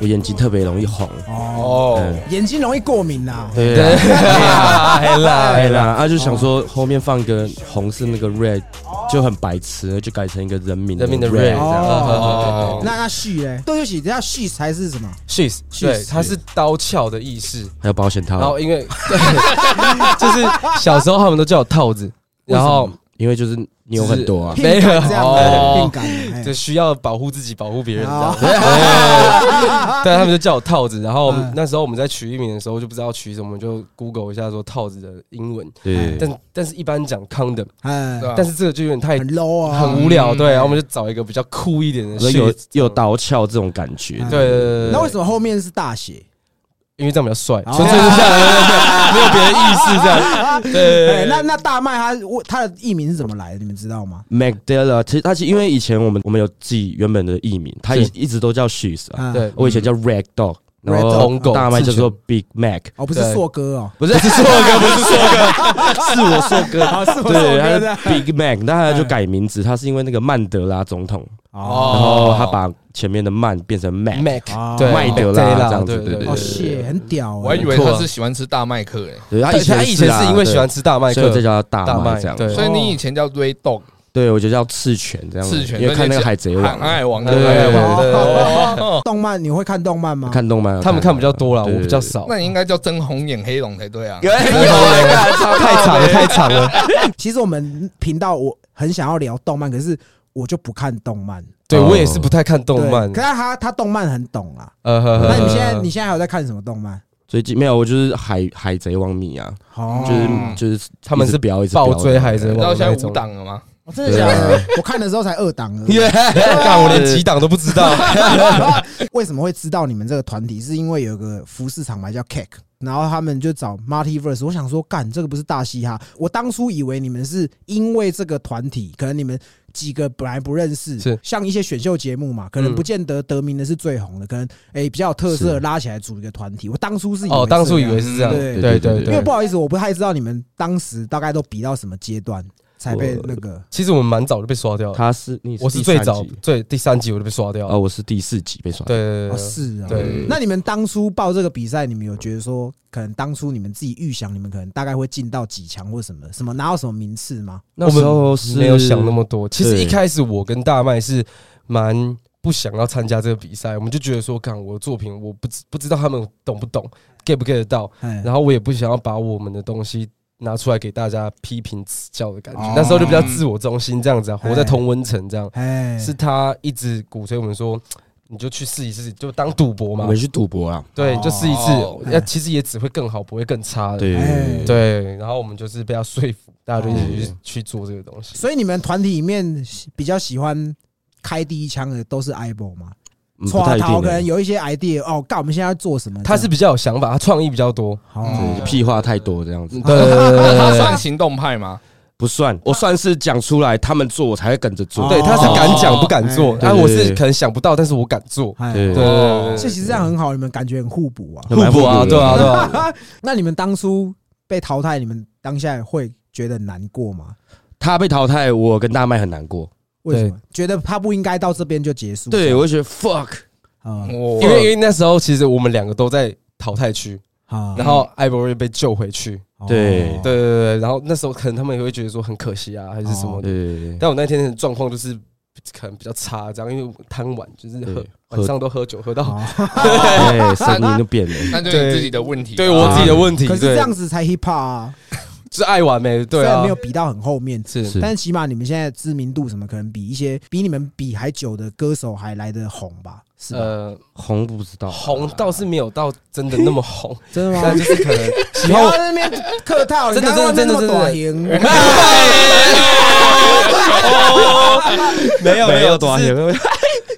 我眼睛特别容易红。哦，眼睛容易过敏呐。对黑啦 对啦，啊，就想说后面放个红色那个 red，就很白痴，就改成一个人民人民的 red 这样。哦那那续嘞？对不起，等下续才是什么？，she's，Sheath 对，它是刀鞘的意思。还有保险套然后，因为对，就是小时候他们都叫我套子，然后因为就是你有很多啊，没有就需要保护自己、保护别人这样。哦。对，他们就叫我套子。然后那时候我们在取艺名的时候就不知道取什么，就 Google 一下说套子的英文。对，但但是一般讲 condom，但是这个就有点太 low 啊，很无聊，嗯对，然后我们就找一个比较酷一点的有有刀鞘这种感觉。对对对，那为什么后面是大写？因为这样比较帅，哦。纯粹是这样，没有别的意思，这样。对那那大麦他我他的艺名是怎么来的？你们知道吗？Magdala，其实他其实因为以前我们我们有自己原本的艺名，他一一直都叫 Shoes 啊。啊，对，我以前叫 Rag Dog，然后大麦叫做 Big Mac，哦，不是硕哥哦，不是是硕哥，不是硕哥，是我硕哥，对，他的是 Big Mac，那他就改名字，他是因为那个曼德拉总统，哦。然后他把前面的曼变成哦。对，麦德拉这样子对对对谢很屌欸，我还以为他是喜欢吃大麦克诶，对，他他以前他以前是因为喜欢吃大麦克所以，这叫大大麦麦这样，对。所以你以前叫 Ray Dog 对我觉得叫赤犬这样，赤犬，因为看那个海贼王。海，海王对对对动漫你会看动漫吗？看动漫，他们看比较多了，我比较。少。那你应该叫真红眼黑龙才对啊。太长了，太长了。其实我们频道我很想要聊动漫，可是我就不看动漫。对我也是不太看动漫可。是他他动漫很懂啊。呃呵呵那你们现在你现在还有在看什么动漫？最近没有，我就是海海贼王迷啊，哦就是嗯就是他们是一直飙一直暴追海贼王你知道现在五。档了吗？我真的假的？我看的时候才二档而已。干，我连 几档都不知道。为什么会知道你们这个团体？是因为有个服饰厂牌叫 Cake，然后他们就找 Martiverse。我想说，干这个不是大嘻哈。我当初以为你们是因为这个团体，可能你们几个本来不认识，是像一些选秀节目嘛，可能嗯不见得得名的是最红的，可能诶、比较有特色的拉起来组一个团体。我当初是以为哦，当初以为是这样。对对对因为不。好意思，我不太知道你们当时大概都比到什么阶段才被那个。其实我们蛮早就被刷掉了。他是你我是最早集最第三集我就被刷掉哦，了。我是第四集被刷，对对是啊。对那你们当初报这个比赛，你们有觉得说，可能当初你们自己预想，你们可能大概会进到几强或什么什么拿到什么名次吗？那时候是没有想那么多。其实一开始我跟大麦是蛮不想要参加这个比赛，我们就觉得说，看我的作品，我不知不知道他们懂不懂，get 不 get 得到，哎，然后我也不想要把我们的东西。拿出来给大家批评指教的感觉哦，那时候就比较自我中心这样子啊，活在同温层这样。哎，是他一直鼓吹我们说，你就去试一试，就当赌博嘛我们。去赌博啊，对，哦就试一哦次，那其实也只会更好，不会更差的。对哎对，然后我们就是被他说服，大家就一起去哦去做这个东西。所以你们团体里面比较喜欢开第一枪的都是 IBO 吗？太一好，可能有一些 idea 哦，干我们现在要做什么？他是比较有想法，他创意比较多。哦对屁话太多这样子，对 他算行动派吗？不算，我算是讲出来，他们做我才会跟着做，对，他是敢讲不敢做，但我是可能想不到，但是我敢做。哎对对对对所以其实这样很好，你们感觉很互补啊。互补啊，蛮对啊，对啊。那你们当初被淘汰，你们当下会觉得很难过吗？他被淘汰，我跟大麦很难过，为什么？觉得他不应该到这边就结束？对我就觉得 fuck，因为因为那时候其实我们两个都在淘汰区，啊然后艾博瑞被救回去。对哦对对对，然后那时候可能他们也会觉得说很可惜啊，还是什么的。对对对，但我那天的状况就是可能比较差，这样，因为我贪玩，就是喝晚上都喝酒，喝到哦 对，声音都变了，那就是你自己的问题。对我自己的问题。可是对这样子才 hip hop 啊！是爱玩没？对啊。虽然没有，比到很后面，是。是。但是起码你们现在知名度什么，可能比一些比你们比还久的歌手还来得红吧？是吧？呃，红不知道，红倒是没有到真的那么红，真的吗？但？就是可能喜不欢在那边客套，真的真的那么真的短型，没有没有多多少钱，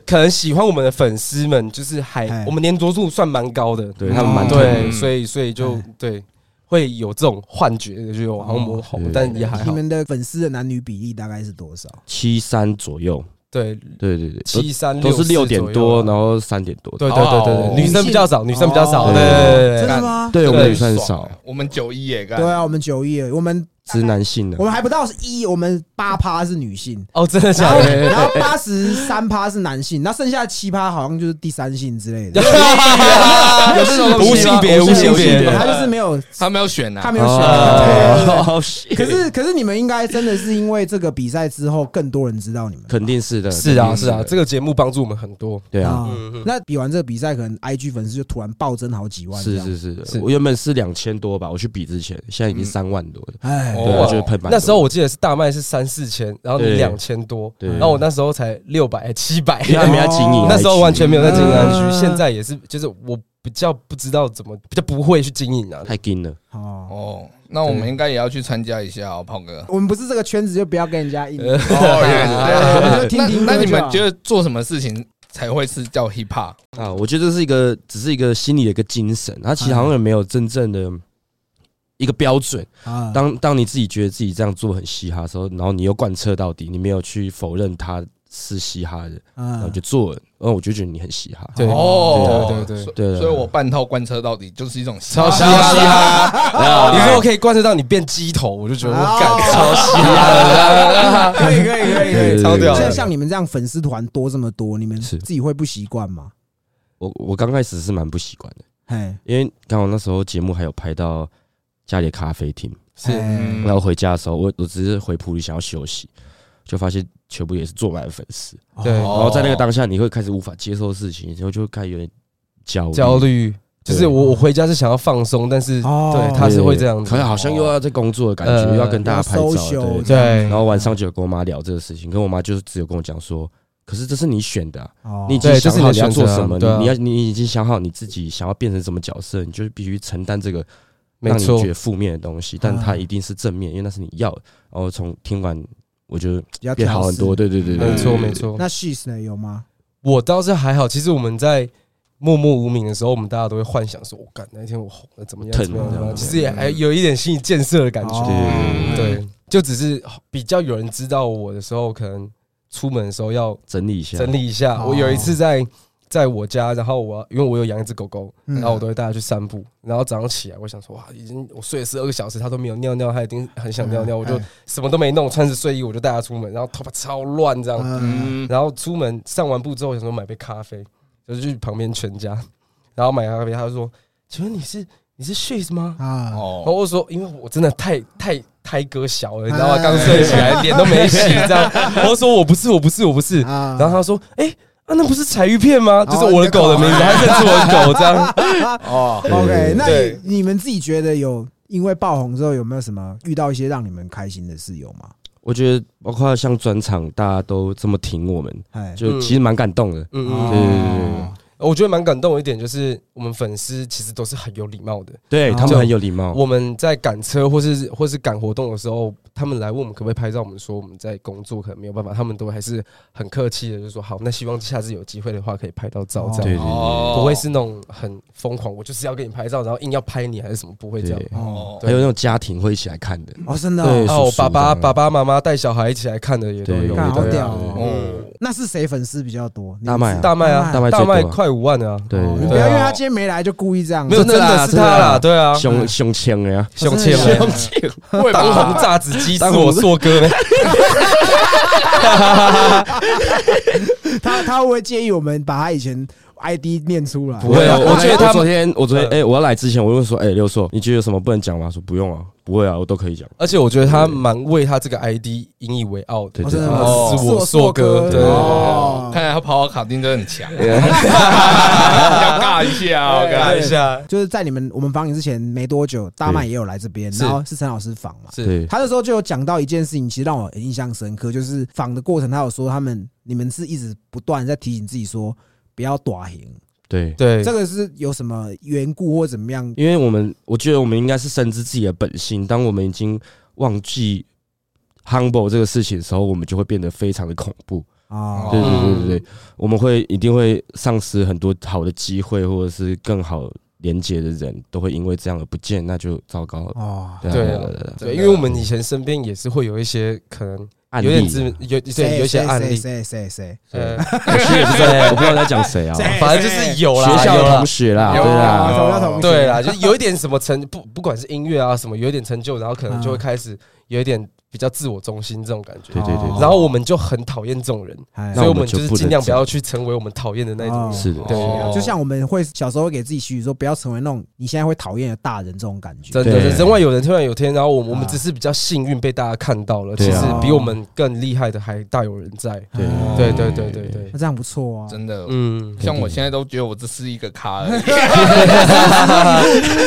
可能喜欢我们的粉丝们，就是还哎我们粘着度算蛮高的，对他们蛮对，所以所以就哎对会有这种幻觉，就有好像我们红哦，但也还好。你们的粉丝的男女比例大概是多少？七三左右，对，对对对，七三都是六点多，然后后三点多，对对对对哦对，女生比较少，女生比较少，哦对对对对对真的吗？对我们对女生少，我们九一也干。对，啊，我们九一，我们直男性的我，们还不到是一，我们八趴是女性，哦，真的假的？然后八十三趴是男性，那剩下七趴好像就是第三性之类的。有这种无性别，无性别，他就是没有，他没有选啊，他没有选。可是可是你们应该真的是因为这个比赛之后，更多人知道你们。肯定是的，是啊是啊，这个个节目帮助我们很多。对啊，那比完这个比赛，可能 IG 粉丝就突然暴增好几万。是是，是，我原本是两千多吧，我去比之前，现在已经三万多了，哎，对就是喷满。那时候我记得是大麦是三四千，然后你两千多，对然后我那时候才六百七百，因为还没在经营哦，那时候完全没有在经营嗯 IG，现在也是，就是我比较不知道怎么，比较不会去经营啊。太硬了，哦，哦，那我们应该也要去参加一下哦，胖哥。我们不是这个圈子，就不要跟人家硬。呃 哦，听那听那你们觉得做什么事情才会是叫 hip hop？啊，我觉得这是一个，只是一个心理的一个精神，它其实好像也没有真正的一个标准。啊，当当你自己觉得自己这样做很嘻哈的时候，然后你又贯彻到底，你没有去否认他是嘻哈的，然后嗯就做了，然后我就觉得你很嘻哈。对。哦，对对对所对所以我半套贯彻到底就是一种超嘻嘻哈。哈，你说我可以贯彻到你变鸡头，我就觉得我干哦超嘻哈。的。可以可以可以可以，超屌。的像像你们这样粉丝团多这么多，你们是。自己会不习惯吗？我我刚开始是蛮不习惯的，哎，因为刚好那时候节目还有拍到家里的咖啡厅，是。哎。然后回家的时候，我我只是回铺里想要休息，就发现全部也是坐满了粉丝，对。哦然后在那个当下，你会开始无法接受事情，然后就会开始有点焦虑。焦。虑，就是我我回家是想要放松，但是哦。对他是会这样子。可是。好像又要在工作的感觉，呃又要跟大家拍照，对。对。然后晚上就有跟我妈聊这个事情，跟我妈就是只有跟我讲说，可是这是你选的你已经想好你要做什么，你你要你已经想好你自己想要变成什么角色，你就是必须承担这个让你没错觉，得负面的东西，但啊它一定是正面，因为那是你要的。然后从听完，我觉得变好很多，对对对对，没错没。错。那 she's 呢？有吗？我倒是还好，其实我们在默默无名的时候，我们大家都会幻想说，我干那一天我红了怎么样疼怎么样怎么样，嗯其实也还有一点心理建设的感觉。哦对对对对，就只是比较有人知道我的时候，可能出门的时候要整理一下，整理一下。哦我有一次在在我家，然后我因为我有养一只狗狗，嗯然后我都会带它去散步。然后早上起来，我想说哇，已经我睡了十二个小时，它都没有尿尿，它一定很想尿尿，我就哎什么都没弄，穿着睡衣我就带它出门，然后头发超乱这样。然后出门上完步之后，想说买杯咖啡，就是去旁边全家，然后买咖啡，他就说：“请问你是你是 She's 吗？”啊，然后哦，我说：“因为我真的太太胎哥小了，你知道哎吗？刚睡起来，脸都没洗，这样。”我就说：“我不是，我不是，我不是。”啊然后他说：“哎。”啊，那不是彩玉片吗？就是我的狗狗的名字，还认出我的狗这样。哦，对 OK，那你你们自己觉得有因为爆红之后有没有什么遇到一些让你们开心的事有吗？我觉得包括像专场，大家都这么挺我们，哎，就其实蛮感动的。嗯哦嗯，对对对对我觉得蛮感动的一点就是，我们粉丝其实都是很有礼貌的。哦对他们很有礼貌。我们在赶车或是或是赶活动的时候，他们来问我们可不可以拍照，我们说我们在工作可能没有办法，他们都还是很客气的，就说好，那希望下次有机会的话可以拍到照，这样对对哦不会是那种很疯狂，我就是要给你拍照，然后硬要拍你还是什么，不会这样。哦还有那种家庭会一起来看的，哦，真的哦，爸爸爸爸妈妈带小孩一起来看的也都有，好屌哦哦，那是谁粉丝比较多？大麦啊大麦啊，大麦最多啊大麦快五万的啊，对不要因为他今天没来就故意这样，没有真真的啦。是他啦，对啊，胸胸腔的呀，胸真的切假的切，会 当红？炸子鸡。是我硕哥。呢，他他会不会介意我们把他以前 ID 念出来？不会啊我我觉得他昨天我昨天嗯哎，我要来之前我就说，哎，六硕，你觉得有什么不能讲吗？他说不用啊，不会啊，我都可以讲。而且我觉得他蛮为他这个 ID 引以为傲的。真的是我硕哥对哦。看来他跑跑卡丁真的很强，对。要尬尬一下，我看看一下，就是在你们我们访你之前没多久，大曼对也有来这边，然后是陈老师访嘛。是。他那时候就有讲到一件事情，其实让我印象深刻，就是访的过程，他有说他们你们是一直不断在提醒自己说不要短行，对，对这个是有什么缘故或怎么样？因为我们我觉得我们应该是深知自己的本性，当我们已经忘记 humble 这个事情的时候，我们就会变得非常的恐怖。啊对对对嗯对对，我们会一定会丧失很多好的机会，或者是更好连接的人，都会因为这样而不见，那就糟糕了。哦，对对，因为我们以前身边也是会有一些可能案例有点知有对有一些案例，谁谁谁谁。呃，我其实也不知道，我不知道在讲谁啊，反正就是有啦，学校同学啦，有对啊。啦，对啦，就是有一点什么成不不管是音乐啊什么，有一点成就，然后可能就会开始有一点比较自我中心这种感觉。对对对哦然后我们就很讨厌这种人，哎所以我们就是尽量不要去成为我们讨厌的那种哦人。是的，对哦就像我们会小时候会给自己许说不要成为那种你现在会讨厌的大人这种感觉。真的，对人外有人，天外有天。然后我们我们啊只是比较幸运被大家看到了，其实比我们更厉害的还大有人在。对哦对对对对对那，这样不错啊。真的，嗯，像我现在都觉得我这是一个咖。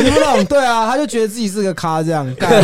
你不懂，对啊，他就觉得自己是个咖这样。干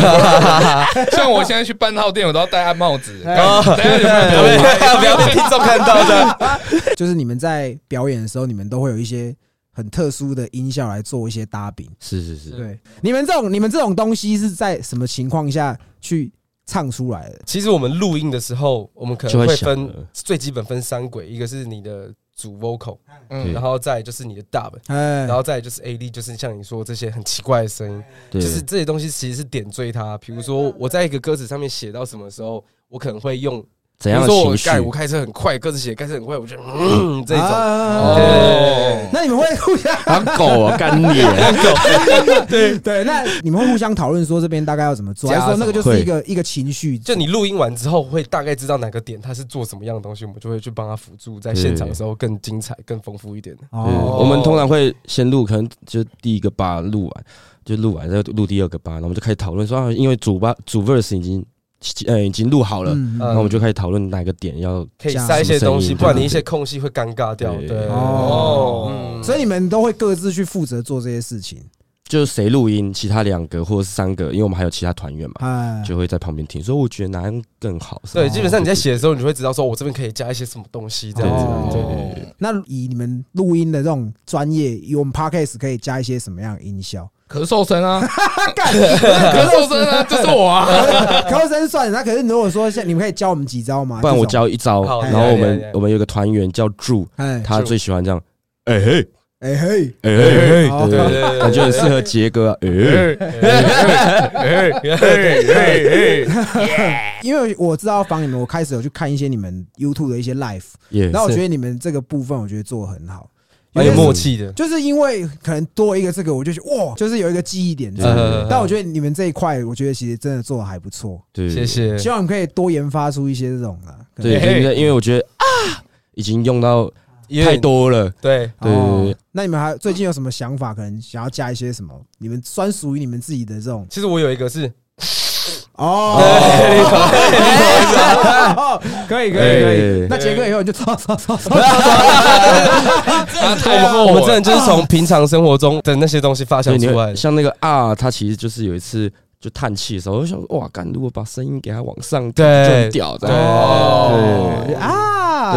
像我现在去半套店，我都要戴帽子。不要被听众看到的。就是你们在表演的时候，你们都会有一些很特殊的音效来做一些搭饼。是是是，对，你们这种你们这种东西是在什么情况下去唱出来的？其实我们录音的时候，我们可能会分最基本分三轨，一个是你的主 vocal，嗯。然后再就是你的 dub，哎，然后再就是 AD，就是像你说这些很奇怪的声音，对，就是这些东西其实是点缀它。比如说我在一个歌词上面写到什么时候，我可能会用，怎样的情绪？盖我开车很快，歌词写开车很快，我就嗯这种。那你们会互相当狗啊，干你！对 对，那你们会互相讨论说这边大概要怎么做，还加是说那个就是一个一个情绪？就你录音完之后，会大概知道哪个点他是做什么样的东西，我们就会去帮他辅助，在现场的时候更精彩、更丰富一点。我们通常会先录，可能就第一个八录完，就录完再录第二个八，然后我们就开始讨论说啊，因为主八主 verse 已经呃已经录好了，嗯然后我们就开始讨论哪个点要可以塞一些东西，不然你一些空隙会尴尬掉。对。对，哦。嗯。所以你们都会各自去负责做这些事情。就是谁录音，其他两个或者是三个，因为我们还有其他团员嘛，哎，就会在旁边听，所以我觉得哪样更好。对，哦基本上你在写的时候，你就会知道说，我这边可以加一些什么东西这样子。对对对那以你们录音的这种专业，以我们 podcast 可以加一些什么样的音效？咳嗽声啊，咳嗽声啊，就是我啊。咳嗽声算了，那可是如果说像你们可以教我们几招吗？不然我，教一招，好然后我们我们有个团员叫祝，哎他最喜欢这样，哎嘿，哎嘿，哎嘿嘿，哦对对对，感觉很适合杰哥啊，哎，因为我知道访你们，我开始有去看一些你们 YouTube 的一些 live，耶然后我觉得你们这个部分，我觉得做的很好，蛮有默契的。就是因为可能多一个这个，我就觉得哇，就是有一个记忆点但我觉得你们这一块，我觉得其实真的做的还不错，对，谢谢。希望你们可以多研发出一些这种啊。可能对，嘿。因为因为我觉得啊，已经用到太多了，对，对。那你们还最近有什么想法？可能想要加一些什么？你们专属于你们自己的这种其实我有一个是，哦，可以可以可以。那杰哥以后你就操操操操，他太厚了。我们真的就是从平常生活中的那些东西发所以你想出来像那个啊，他其实就是有一次就叹气的时候，我就想哇，干，如果把声音给他往上，对就很屌这样。哦。对。啊，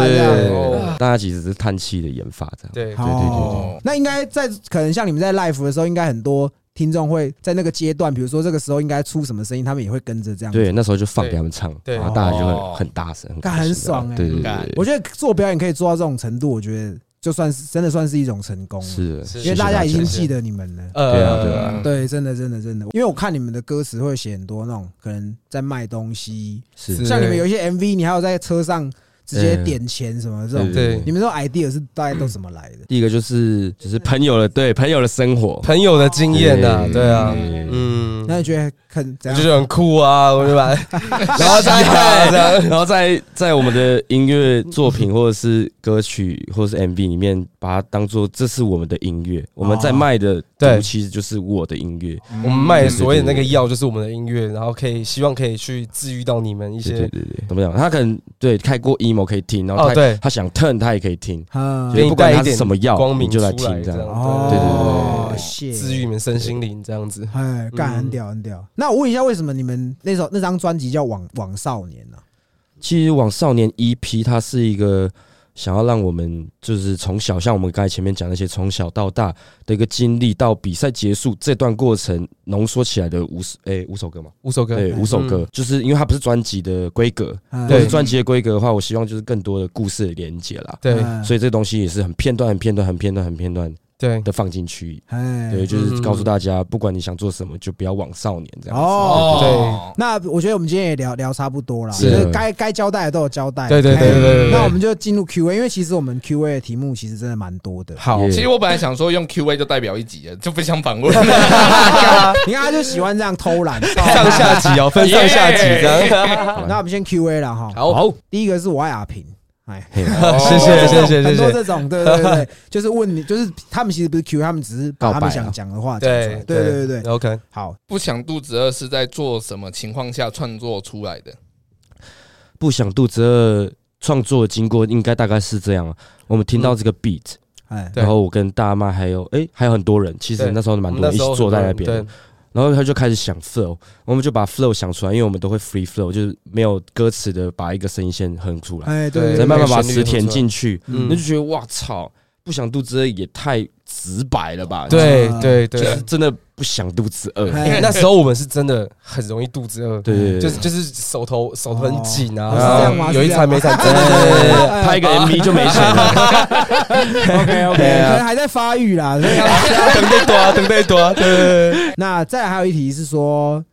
对这样。哦大家其实是叹气的研发这样。对，好对对对。那应该在可能像你们在 live 的时候，应该很多听众会在那个阶段，比如说这个时候应该出什么声音，他们也会跟着这样。对，，那时候就放给他们唱，对。然后大家就哦会很大声，很爽欸。对对对我觉得做表演可以做到这种程度，我觉得就算是真的算是一种成功。是，是。因为大家已经记得你们了。呃对啊对啊。对，真的，真的，真的，因为我看你们的歌词会写很多那种可能在卖东西，是。是像你们有一些 MV，你还有在车上直接点钱什么这种，对你们这种 idea 是大概都怎么来的？第一个就是就是朋友的对朋友的生活，朋友的经验呐，对。对啊，嗯，嗯，那你觉得很就觉得很酷啊，我就把，然后再，然后在在我们的音乐作品或者是歌曲或者是 MV 里面，把它当做这是我们的音乐，我们在卖的对其实就是我的音乐。我们卖的所谓的那个药就是我们的音乐，然后可以希望可以去治愈到你们一些，对对对对，怎么讲？他可能对太过 emo 可以听，然后他、他想 turn 他也可以听，嗯所以不管他什么药，光明就来听这样。哦，对对对治愈你们身心灵这样子。哎，干很屌很屌。那我问一下，为什么你们那首那张专辑叫《网网少年》呢？其实网少年 EP 它是一个想要让我们就是从小像我们刚才前面讲那些从小到大的一个经历，到比赛结束这段过程浓缩起来的五首哎五首歌嘛，五首歌，对五首歌，就是因为它不是专辑的规格，专辑的规格的话，我希望就是更多的故事的连接啦。对。嗯所以这东西也是很片段、很片段、很片段、很片段对，的放进去。哎，对，就是告诉大家，不管你想做什么，就不要往少年这样子。哦，对，那我觉得我们今天也聊聊差不多了，是就是该该交代的都有交代。对对对对对那我们就进入 Q&A，因为其实我们 Q&A 的题目其实真的蛮多的。好，其实我本来想说用 Q A 就代表一集了，就不想反问。你看他就喜欢这样偷懒。上下集哦，分上下集这样。那我们先 Q&A 了哈。好，第一个是我爱阿平，哎，嘿谢谢谢谢谢谢。很多这种，对对对对，就是问你，就是他们其实不是 Q，他们只是把他们想讲的话讲出来。对对对对对，，OK，好，不想肚子饿是在做什么情况下创作出来的？不想肚子饿创作的经过应该大概是这样啊。我们听到这个 beat，哎，对然后我跟大麦还有哎还有很多人，其实对那时候蛮多人一起坐在那边然后他就开始想 flow，我们就把 flow 想出来，因为我们都会 free flow，就是没有歌词的把一个声音先哼出来，哎，对再慢慢把词填进去，嗯。那就觉得哇操，不想肚子饿也太直白了吧？对对对。就是，真的不想肚子饿。哎因为那时候我们是真的很容易肚子饿，对就是就是手头手头很紧啊，有一餐没餐，是这样吗对对对对对拍一个 MV 就没钱了。OK OK，对啊。可能还在发育啦。等得多啊，等得多啊，对对对，那再来还有一题是说，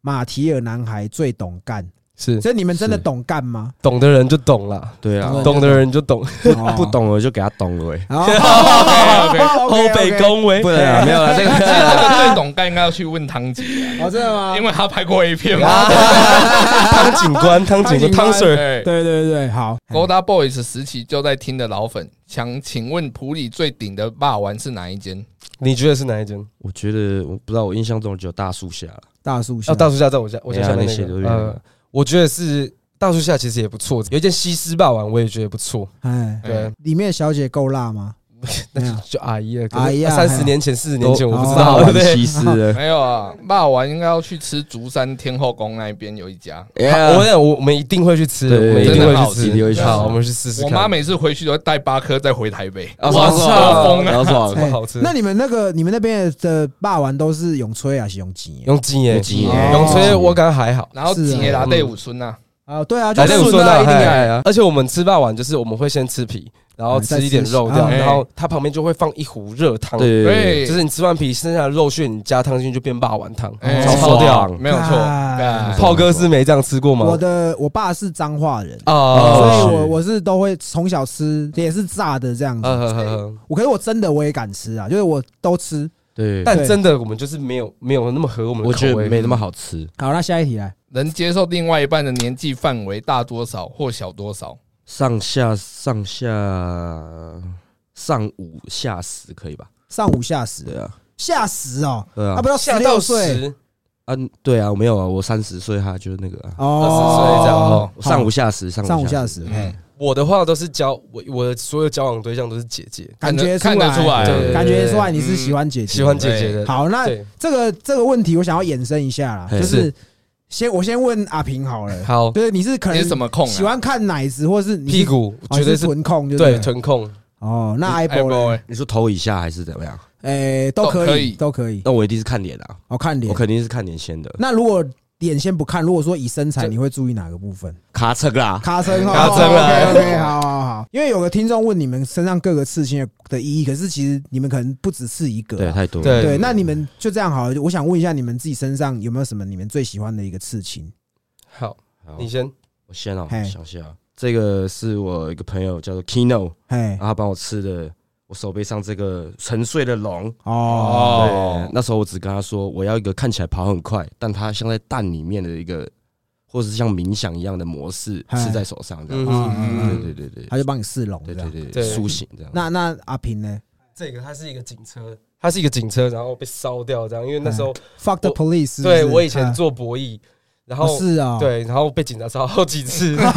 马提尔男孩最懂干，是。所以你们真的懂干吗？懂的人就懂了，对啊，懂的人就懂，不懂的就给他懂了喂。哦 后北恭维不，能啊，没有了，这个。这个最懂干应该要去问汤姐，哦，真的吗？因？为他拍过 A 片嘛。汤警官，汤警官，汤 Sir，对。对对对，好。，Golda Boys 时期就在听的老粉，想请问普里最顶的霸王是哪一间？你觉得是哪一间？我觉得我不知道，我印象中只有大树下了。大树下。哦，大树下在我家，我家那那些都有个，呃，我觉得是大树下其实也不错，有一件西施霸王我也觉得不错，哎，对，里面的小姐够辣吗？没有就阿姨了，阿姨啊三十年前、四十年前我不知哦道，对不对？西施了。没有啊，霸王应该要去吃竹山天后宫那边有一家。好我想我我们一定会去吃的，我们一定会去吃。吃一定会去好，我们去试试看。我妈每次回去都会带八颗再回台北。啊哇我操超疯啊！然后说超好吃，那你们那个你们那边的霸王都是永吹还是永吉？永吉耶，用鸡耶永吹我感觉还好。然后吉拉队五村呐，啊，对啊，就是说的一定爱啊而且我们吃霸王就是我们会先吃皮，然后吃一点肉这样，嗯再吃然后它旁边就会放一壶热汤，对就是你吃完皮剩下的肉屑，你加汤进去就变霸王汤，哎超超屌。屌，没有错。炮哥是没这样吃过吗？我的我爸是彰化人，啊所以我我是都会从小吃，也是炸的这样子。呃呵呵呵我可是我真的我也敢吃啊，就是我都吃。对，但真的我们就是没有没有那么合我们的我口味，觉得没那么好吃。好，那下一题来，能接受另外一半的年纪范围大多少或小多少？上下上下上五下十可以吧？上五下十，对啊，下十哦，对啊。他不，到十下到六岁十，啊，对啊，我没有啊，我三十岁，哈就是那个啊，哦，20岁这样哦。上五下十，上上五下下十，嗯，我的话都是交我我的所有交往对象都是姐姐，感觉看得出来对感觉出来你是喜欢姐姐，喜欢姐姐的。好，那对，这个这个问题我想要衍生一下啦，嘿。就是先我先问阿平好了，好就是你是可你能是什么控啊？喜欢看奶子，或是你是屁股哦绝对是你臀控，就对了臀控，哦，那 i 哎 b o 呢？你说头以下还是怎么样？诶，都可以，都可以。那我一定是看脸啊，哦看脸我，肯定是看脸先的。那如果脸先不看，如果说以身材，你会注意哪个部分？卡车啦，卡车，卡车啦 OK OK，好好好。因为有个听众问你们身上各个刺青的的意义，可是其实你们可能不只是一个啊。对，太多了。对对，那你们就这样好了。我想问一下，你们自己身上有没有什么你们最喜欢的一个刺青？好，你先，我先哦，嘿想一下，这个是我一个朋友叫做 Kino，嘿然，后他帮我吃的，我手背上这个沉睡的龙。哦，对，那时候我只跟他说，我要一个看起来跑很快，但它像在蛋里面的一个，或者是像冥想一样的模式，嗨吃在手上这样。嗯嗯对对对对他就帮你试龙，对对对苏醒这样。那那阿平呢这个它是一个警车，它是一个警车，然后被烧掉这样，因为那时候？Fuck the police！对我以前啊做博弈，然哦后是啊，，对，然后被警察抓好几次。刚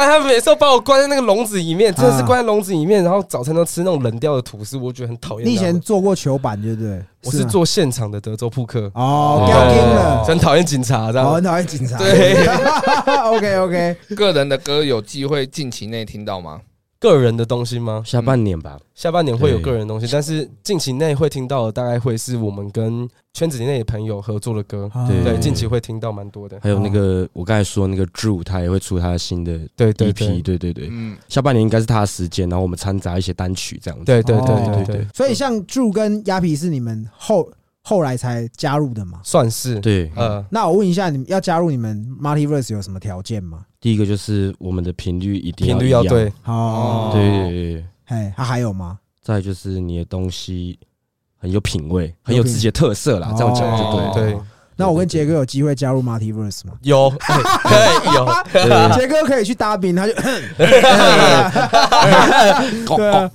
才他们每次都把我关在那个笼子里面，真的是关在笼子里面，然后早餐都吃那种冷掉的吐司，我觉得很讨厌。你以前做过球板对不对？我是做现场的德州扑克，哦，哦不要盯了，很讨厌警察这哦，样很。讨厌警察。对，OK OK，个人的歌有机会近期内听到吗？个人的东西吗？下半年吧，下半年会有对个人的东西，但是近期内会听到的大概会是我们跟圈子内的朋友合作的歌。对。对，近期会听到蛮多的。还有那个我刚才说那个 Drew，他也会出他的新的对对 EP，对。对对对，嗯，下半年应该是他的时间，然后我们掺杂一些单曲这样子。对对对哦。对对，所以像 Drew 跟鸭皮是你们后后来才加入的嘛？算是对，呃，那我问一下，你们要加入你们 Multiverse 有什么条件吗？第一个就是我们的频率一定频率一样要对，哦，对对对对，嘿，他还有吗？再就是你的东西很有品味，很有自己的特色啦，这样讲就对了。哦对那我跟杰哥有机会加入 Multiverse 吗？有，对有，对杰哥可以去搭兵，他就对啊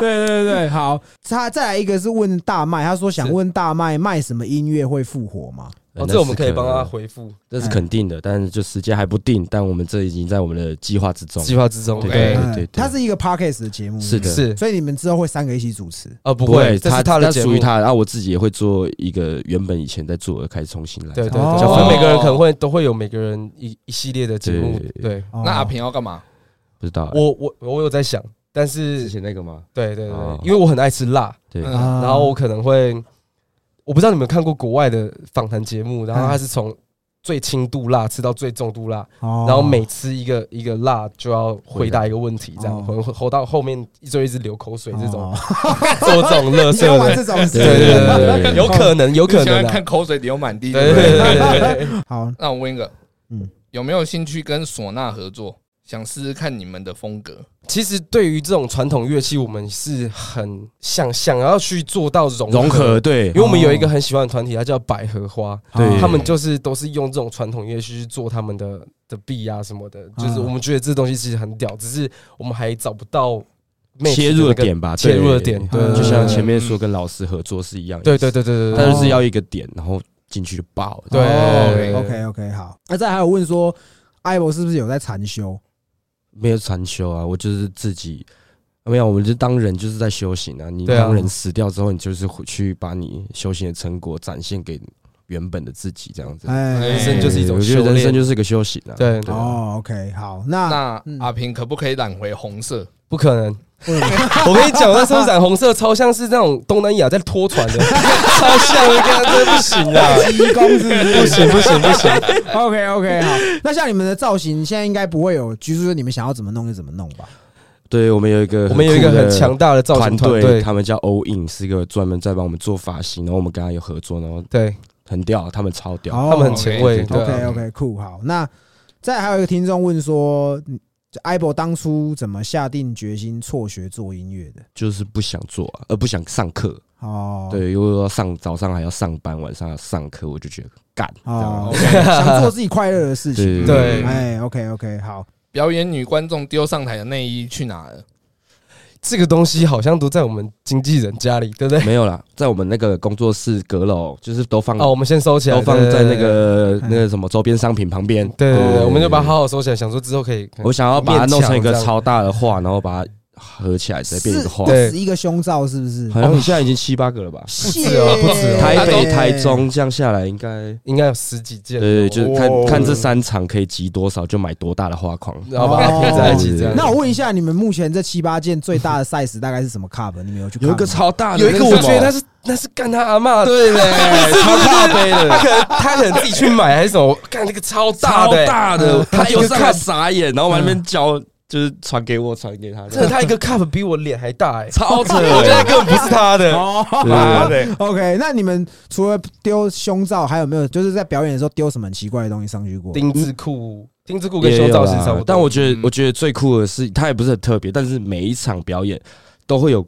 对对对，好。他再来一个是问大麦，他说想问大麦卖什么音乐会复活吗？哦，这我们可以帮他，回复这是肯定的，但是就时间还不定，但我们这已经在我们的计划之中。计划之中。对对对它是一个 Podcast 的节目，是的是所以你们之后会三个一起主持。呃，不不会，这是他的他节目属于。他，然后我自己也会做一个原本以前在做的，开始重新来。对对哦对，就分每个人可能会都会有每个人一一系列的节目对。那阿平要干嘛？不知道我我我有在想，但之是前那个吗？对对对哦，因为我很爱吃辣，对，然后我可能会，我不知道你们看过国外的访谈节目，然后他是从最轻度辣吃到最重度辣，哦。然后每吃一个一个辣就要回答一个问题，这样哦回回到后面就一直流口水，这种哦。做 这种乐色这种事？对对对对对，有可能有可能啊，看口水流满地，对对？对？对对对对对，好，那我问一个，嗯嗯，有没有兴趣跟唢呐合作？想试试看你们的风格。其实对于这种传统乐器，我们是很想想要去做到融融合，对。因为我们有一个很喜欢的团体，它叫百合花，对。他们就是都是用这种传统乐器去做他们的的币啊什么的，就是我们觉得这东西其实很屌，只是我们还找不到切入的点吧，切入的点，对，嗯就像前面面说跟老师合作是一样的，对对对对对对，他就是要一个点，然后进去就爆。对。哦 OK OK 好。那再还有问说，艾博是不是有在禅修？没有禅修啊，我就是自己没有，我们就当人就是在修行啊。你当人死掉之后，你就是回去把你修行的成果展现给原本的自己，这样子。哎，人生就是一种我觉得修炼人生就是一个修行啊。对对啊哦，OK，好，那那嗯阿平可不可以染回红色？不可能。我跟你讲，那时候染红色超像是那种东南亚在拖船的，超像的，真的不行啊！鸡公是不行不行不行，OK OK，好。那像你们的造型，现在应该不会有，就是你们想要怎么弄就怎么弄吧？对，我们有一个我们有一个很强大的造型团队，队，他们叫 All In，是一个专门在帮我们做发型，然后我们跟他有合作，然后对很屌，他们超屌。哦他们很前卫。对 OK 啊 OK，酷，好。那再还有一个听众问说，嗯就 b o 当初怎么下定决心辍学做音乐的？就是不想做啊，而不想上课。哦，对，因为要上早上还要上班，晚上要上课，我就觉得干。哦 想做自己快乐的事情。对对哎，OK OK，好。表演女观众丢上台的内衣去哪了？这个东西好像都在我们经纪人家里，对不对？没有啦，在我们那个工作室阁楼，就是都放哦，我们先收起来，都放在那。个对那个什么周边商品旁边。对对对我们就把它好好收起来，想说之后可以。我想要把它弄成一个超大的画，然后把它合起来，直接变一个画。不对止一个胸罩是不是？好像你现在已经七八个了吧？不止哦不止哦台北、台中这样下来，应该应该有十几件。对，就是看哦看这三场可以集多少，就买多大的画框。然后把它贴在一起这样。那我问一下，你们目前这七八件最大的 size 大概是什么 cup？你们有去？有一个超大的，有一个我觉得那是是那是干他阿妈，对嘞，超大杯的他。可能他可能自己去买还是什么，干那个超大超的欸，大的，嗯他有时候看傻眼，然后往那边教，就是传给我，传给他，真的他一个 cup 比我脸还大哎，超扯。我觉得根本不是他的。哦。对对 OK，那你们除了丢胸罩，还有没有就是在表演的时候丢什么很奇怪的东西上去过？丁字裤丁字裤跟胸罩是啦差不多。但我觉得嗯，我觉得最酷的是，他也不是很特别，但是每一场表演都会有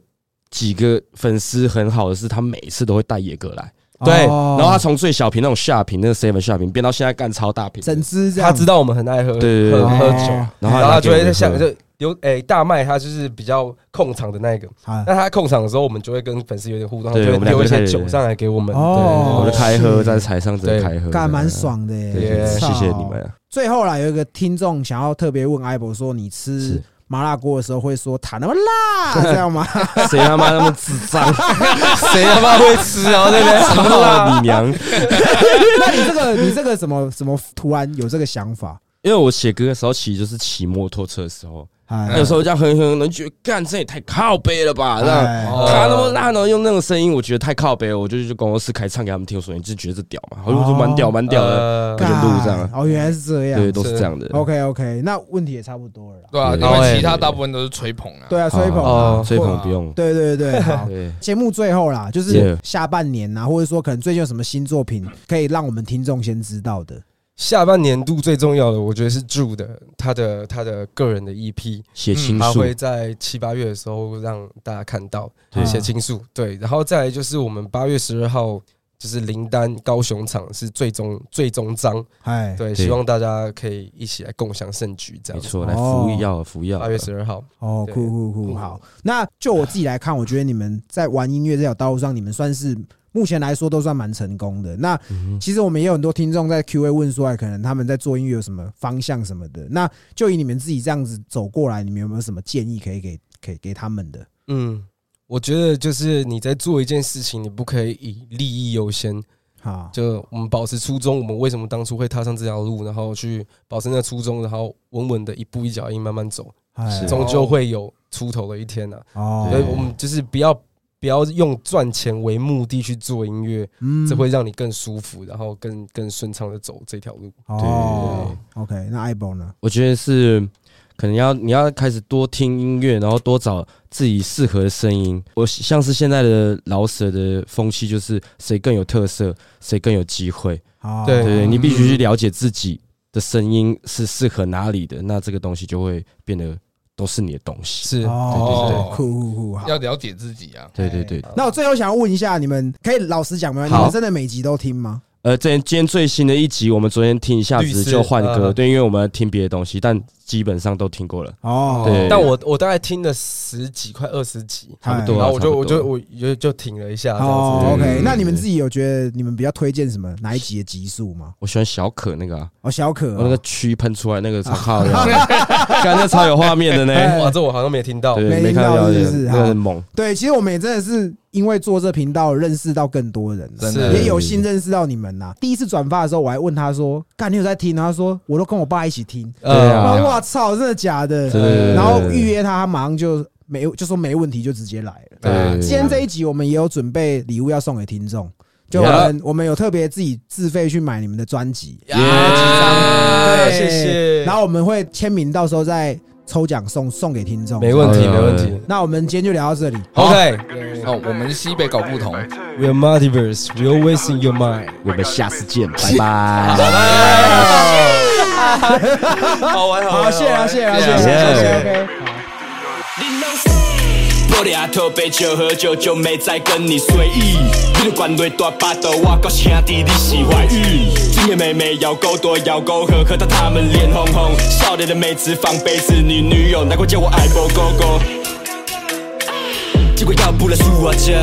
几个粉丝很好的是，他每一次都会带野哥来，对哦然后他从最小瓶那种下瓶，那个 seven 下瓶变到现在干超大瓶，整支这样，他知道我们很爱喝对对对喝喝哦酒，然后然后他就会在下下就有诶大麦，他就是比较控场的那一个。啊那他控场的时候，我们就会跟粉丝有点互动，他对就会丢一些酒上来给我们。哦我就开喝是。在台上直接开喝，干蛮。爽的耶，对对对，对谢谢你们。啊。最后啦，有一个听众想要特别问艾博说，你吃是麻辣锅的时候会说“塔那么辣” 这样吗？谁他妈那么智障？谁他妈会吃啊？对不对？操你娘！那你这个你这个怎么怎么突然有这个想法？因为我写歌的时候，其实就是骑摩托车的时候，哎有时候这样哼哼，能觉得干这也太靠背了吧？这样哎他那么大呢，用那种声音，我觉得太靠背了。我就去公司开唱给他们听，我说你就觉得这屌嘛？我就说蛮屌蛮屌的，就录这样哦，原来是这样。对，都是这样的。OK OK，那问题也差不多了。对啊，对因为其他大部分都是吹捧啊。对啊，吹捧啊哦，吹捧不用。对对对，好。对，节目最后啦，就是下半年呐、或者说可能最近有什么新作品可以让我们听众先知道的。下半年度最重要的，我觉得是 Drew 的他的他的个人的 EP，写情书。他会在七八月的时候让大家看到对。写情书。对，然后再来就是我们八月十二号就是林丹高雄场是最终最终章，哎，对，希望大家可以一起来共享盛举，这样。子。没错，来服药服药。八月十二号，哦，酷酷酷，嗯好。那就我自己来看，我觉得你们在玩音乐这条道路上，你们算是目前来说都算蛮成功的。那嗯其实我们也有很多听众在 Q&A 问说，哎，可能他们在做音乐有什么方向什么的。那就以你们自己这样子走过来，你们有没有什么建议可以给给给他们的？嗯，我觉得就是你在做一件事情，你不可以以利益优先。好，就我们保持初衷，我们为什么当初会踏上这条路，然后去保持那初衷，然后稳稳的一步一脚印慢慢走，终究会有出头的一天呐、哦所以我们就是不要不要用赚钱为目的去做音乐，嗯这会让你更舒服，然后更更顺畅的走这条路。哦，OK，那艾宝呢？我觉得是可能要你要开始多听音乐，然后多找自己适合的声音。我像是现在的老舍的风气，就是谁更有特色，谁更有机会。哦对对，你必须去了解自己的声音是适合哪里的，那这个东西就会变得都是你的东西。是，哦对对对，酷酷酷，好要。了解自己啊。对对对，那我最后想要问一下，你们可以老实讲吗？你们真的每集都听吗？呃，这今天最新的一集，我们昨天听一下子就换歌，嗯对，因为我们听别的东西，但基本上都听过了，哦，对但我我大概听了十几快二十集，差不多啊。然后我就我就我就就停了一下，这样哦子。，OK，那你们自己有觉得你们比较推荐什么哪一集的集数吗？我喜欢小可那个啊，哦，小可那个蛆喷出来那个超好的，感觉超有画面的呢。哇，这我好像没听到。没看到是不是很猛。对，其实我们也真的是因为做这频道认识到更多人，真的也有幸认识到你们呐。第一次转发的时候，我还问他说：“干，你有在听？”然后他说：“我都跟我爸一起听。”对啊然后哇操，真的假的？对对对对。然后预约他，他马上就没就说没问题，就直接来了。对今天这一集我们也有准备礼物要送给听众，就我们我们有特别自己自费去买你们的专辑，几张谢谢。然后我们会签名，到时候再抽奖送送给听众。没问题，好没问题。那我们今天就聊到这里。OK，哦，我们西北搞不同，We are multiverse, we always in your mind。我们下次见，拜拜。好玩，好好，谢谢。啊，谢谢。啊，谢谢。啊，谢谢。谢谢。OK，玻璃阿头杯酒喝酒就没再跟你随意。你的管内大巴肚，我告兄弟你是怀孕。今夜妹妹要够多要够喝，喝到他们脸红红。少年的妹子放杯子，女女友难怪叫我爱波哥哥。结果要不来输我家，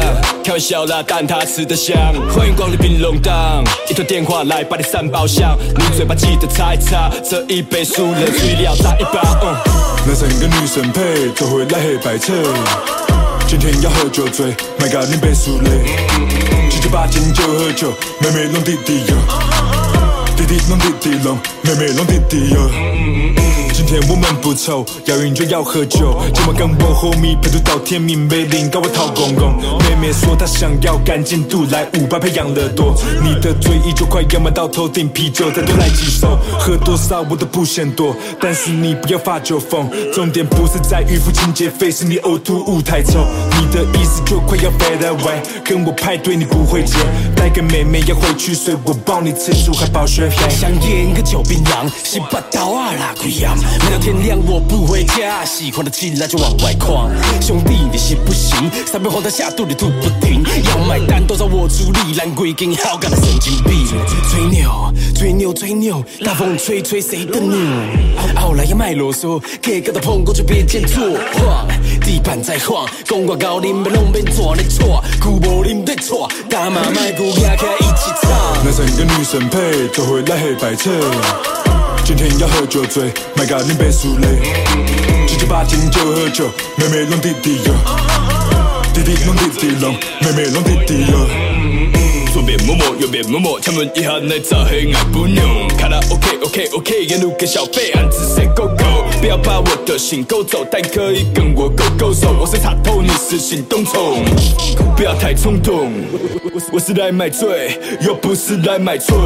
开玩笑啦，但他吃得香。欢迎光临冰龙档，一通电话来把你三包香。你嘴巴记得擦一擦，这一杯输了，醉料再一包。嗯那三个女生配都会来黑白扯，今天要喝酒醉，买个零杯输嘞。七九八敬酒喝酒，妹妹弄弟弟哟，弟弟弄弟弟弄，妹妹弄弟弟哟。今天我们不愁，要饮就要喝酒。今晚跟我 homie 陪读到天明，没领搞我讨公公。妹妹说她想要干净度，来五百配养乐多。你的嘴依旧快要满到头顶，啤酒再多来几手，喝多少我都不嫌多。但是你不要发酒疯，重点不是在于付清洁费，是你呕吐物太臭。你的意思就快要 fade away，跟我派对你不会接，带个妹妹要回去睡，我包你吃素还包学费。香烟跟酒槟榔，十八刀啊拉贵阳。每到天亮我不回家，喜欢的起来就往外狂。兄弟你是不行，三杯黄汤下肚里吐不停，要买单都找我出力，烂鬼跟好干的神经病。吹牛吹牛吹牛，大风吹吹谁的牛？后来也卖啰嗦，给个的碰过就别见错。晃，地板在晃，公我高林被弄变错的错，古柏林的错，大马麦鼓压开一起唱。男神跟女神配，就会来黑白车。今天要喝酒醉，买个零杯苏雷。七七八敬酒喝酒，妹妹弄弟弟哟，弟弟弄弟弟弄，妹妹弄弟弟哟。左边摸摸，右边摸摸，敲门一下来找黑爱不弄。卡拉 OK OK OK，沿路给小费，暗自 say go go。不要把我的心勾走，但可以跟我勾勾手。我是插头，你是行动虫，不要太冲动。我我是来买醉，又不是来买春。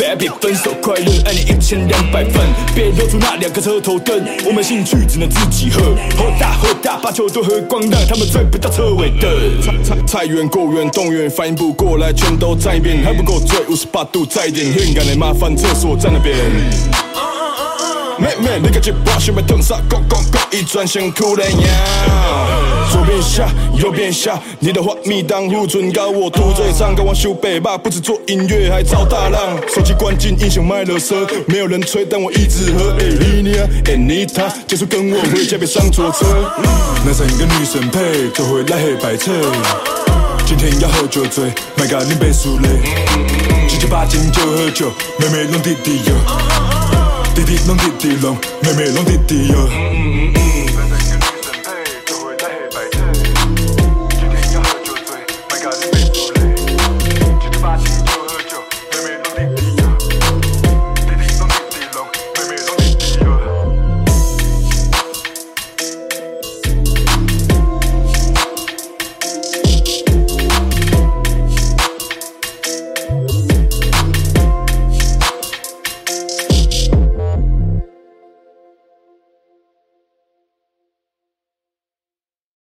Baby，分手快乐，爱你一千两百分。别露出那两个车头灯，我们兴趣只能自己喝。喝大喝大，把酒都喝光，让他们追不到车尾灯。菜菜园、果园、动员，反应不过来，全都站一边，还不够醉，五十八度再点，性感的麻烦厕所在那边。妹妹，你个一把想要烫啥？Go go go，一转身哭了呀。左边下，右边下，你的花蜜当护唇膏，我涂嘴上，跟我修背吧，不止做音乐还造大浪。手机关静音响卖了色，没有人吹，但我一直喝。哎，你你啊，哎你他，结束跟我回家，别上错车。男生跟女生配，就会来黑白车。今天要喝酒醉，买个零杯苏雷。七七八敬酒喝酒，妹妹弄弟弟哟，弟弟弄弟弟弄，妹妹弄弟弟哟。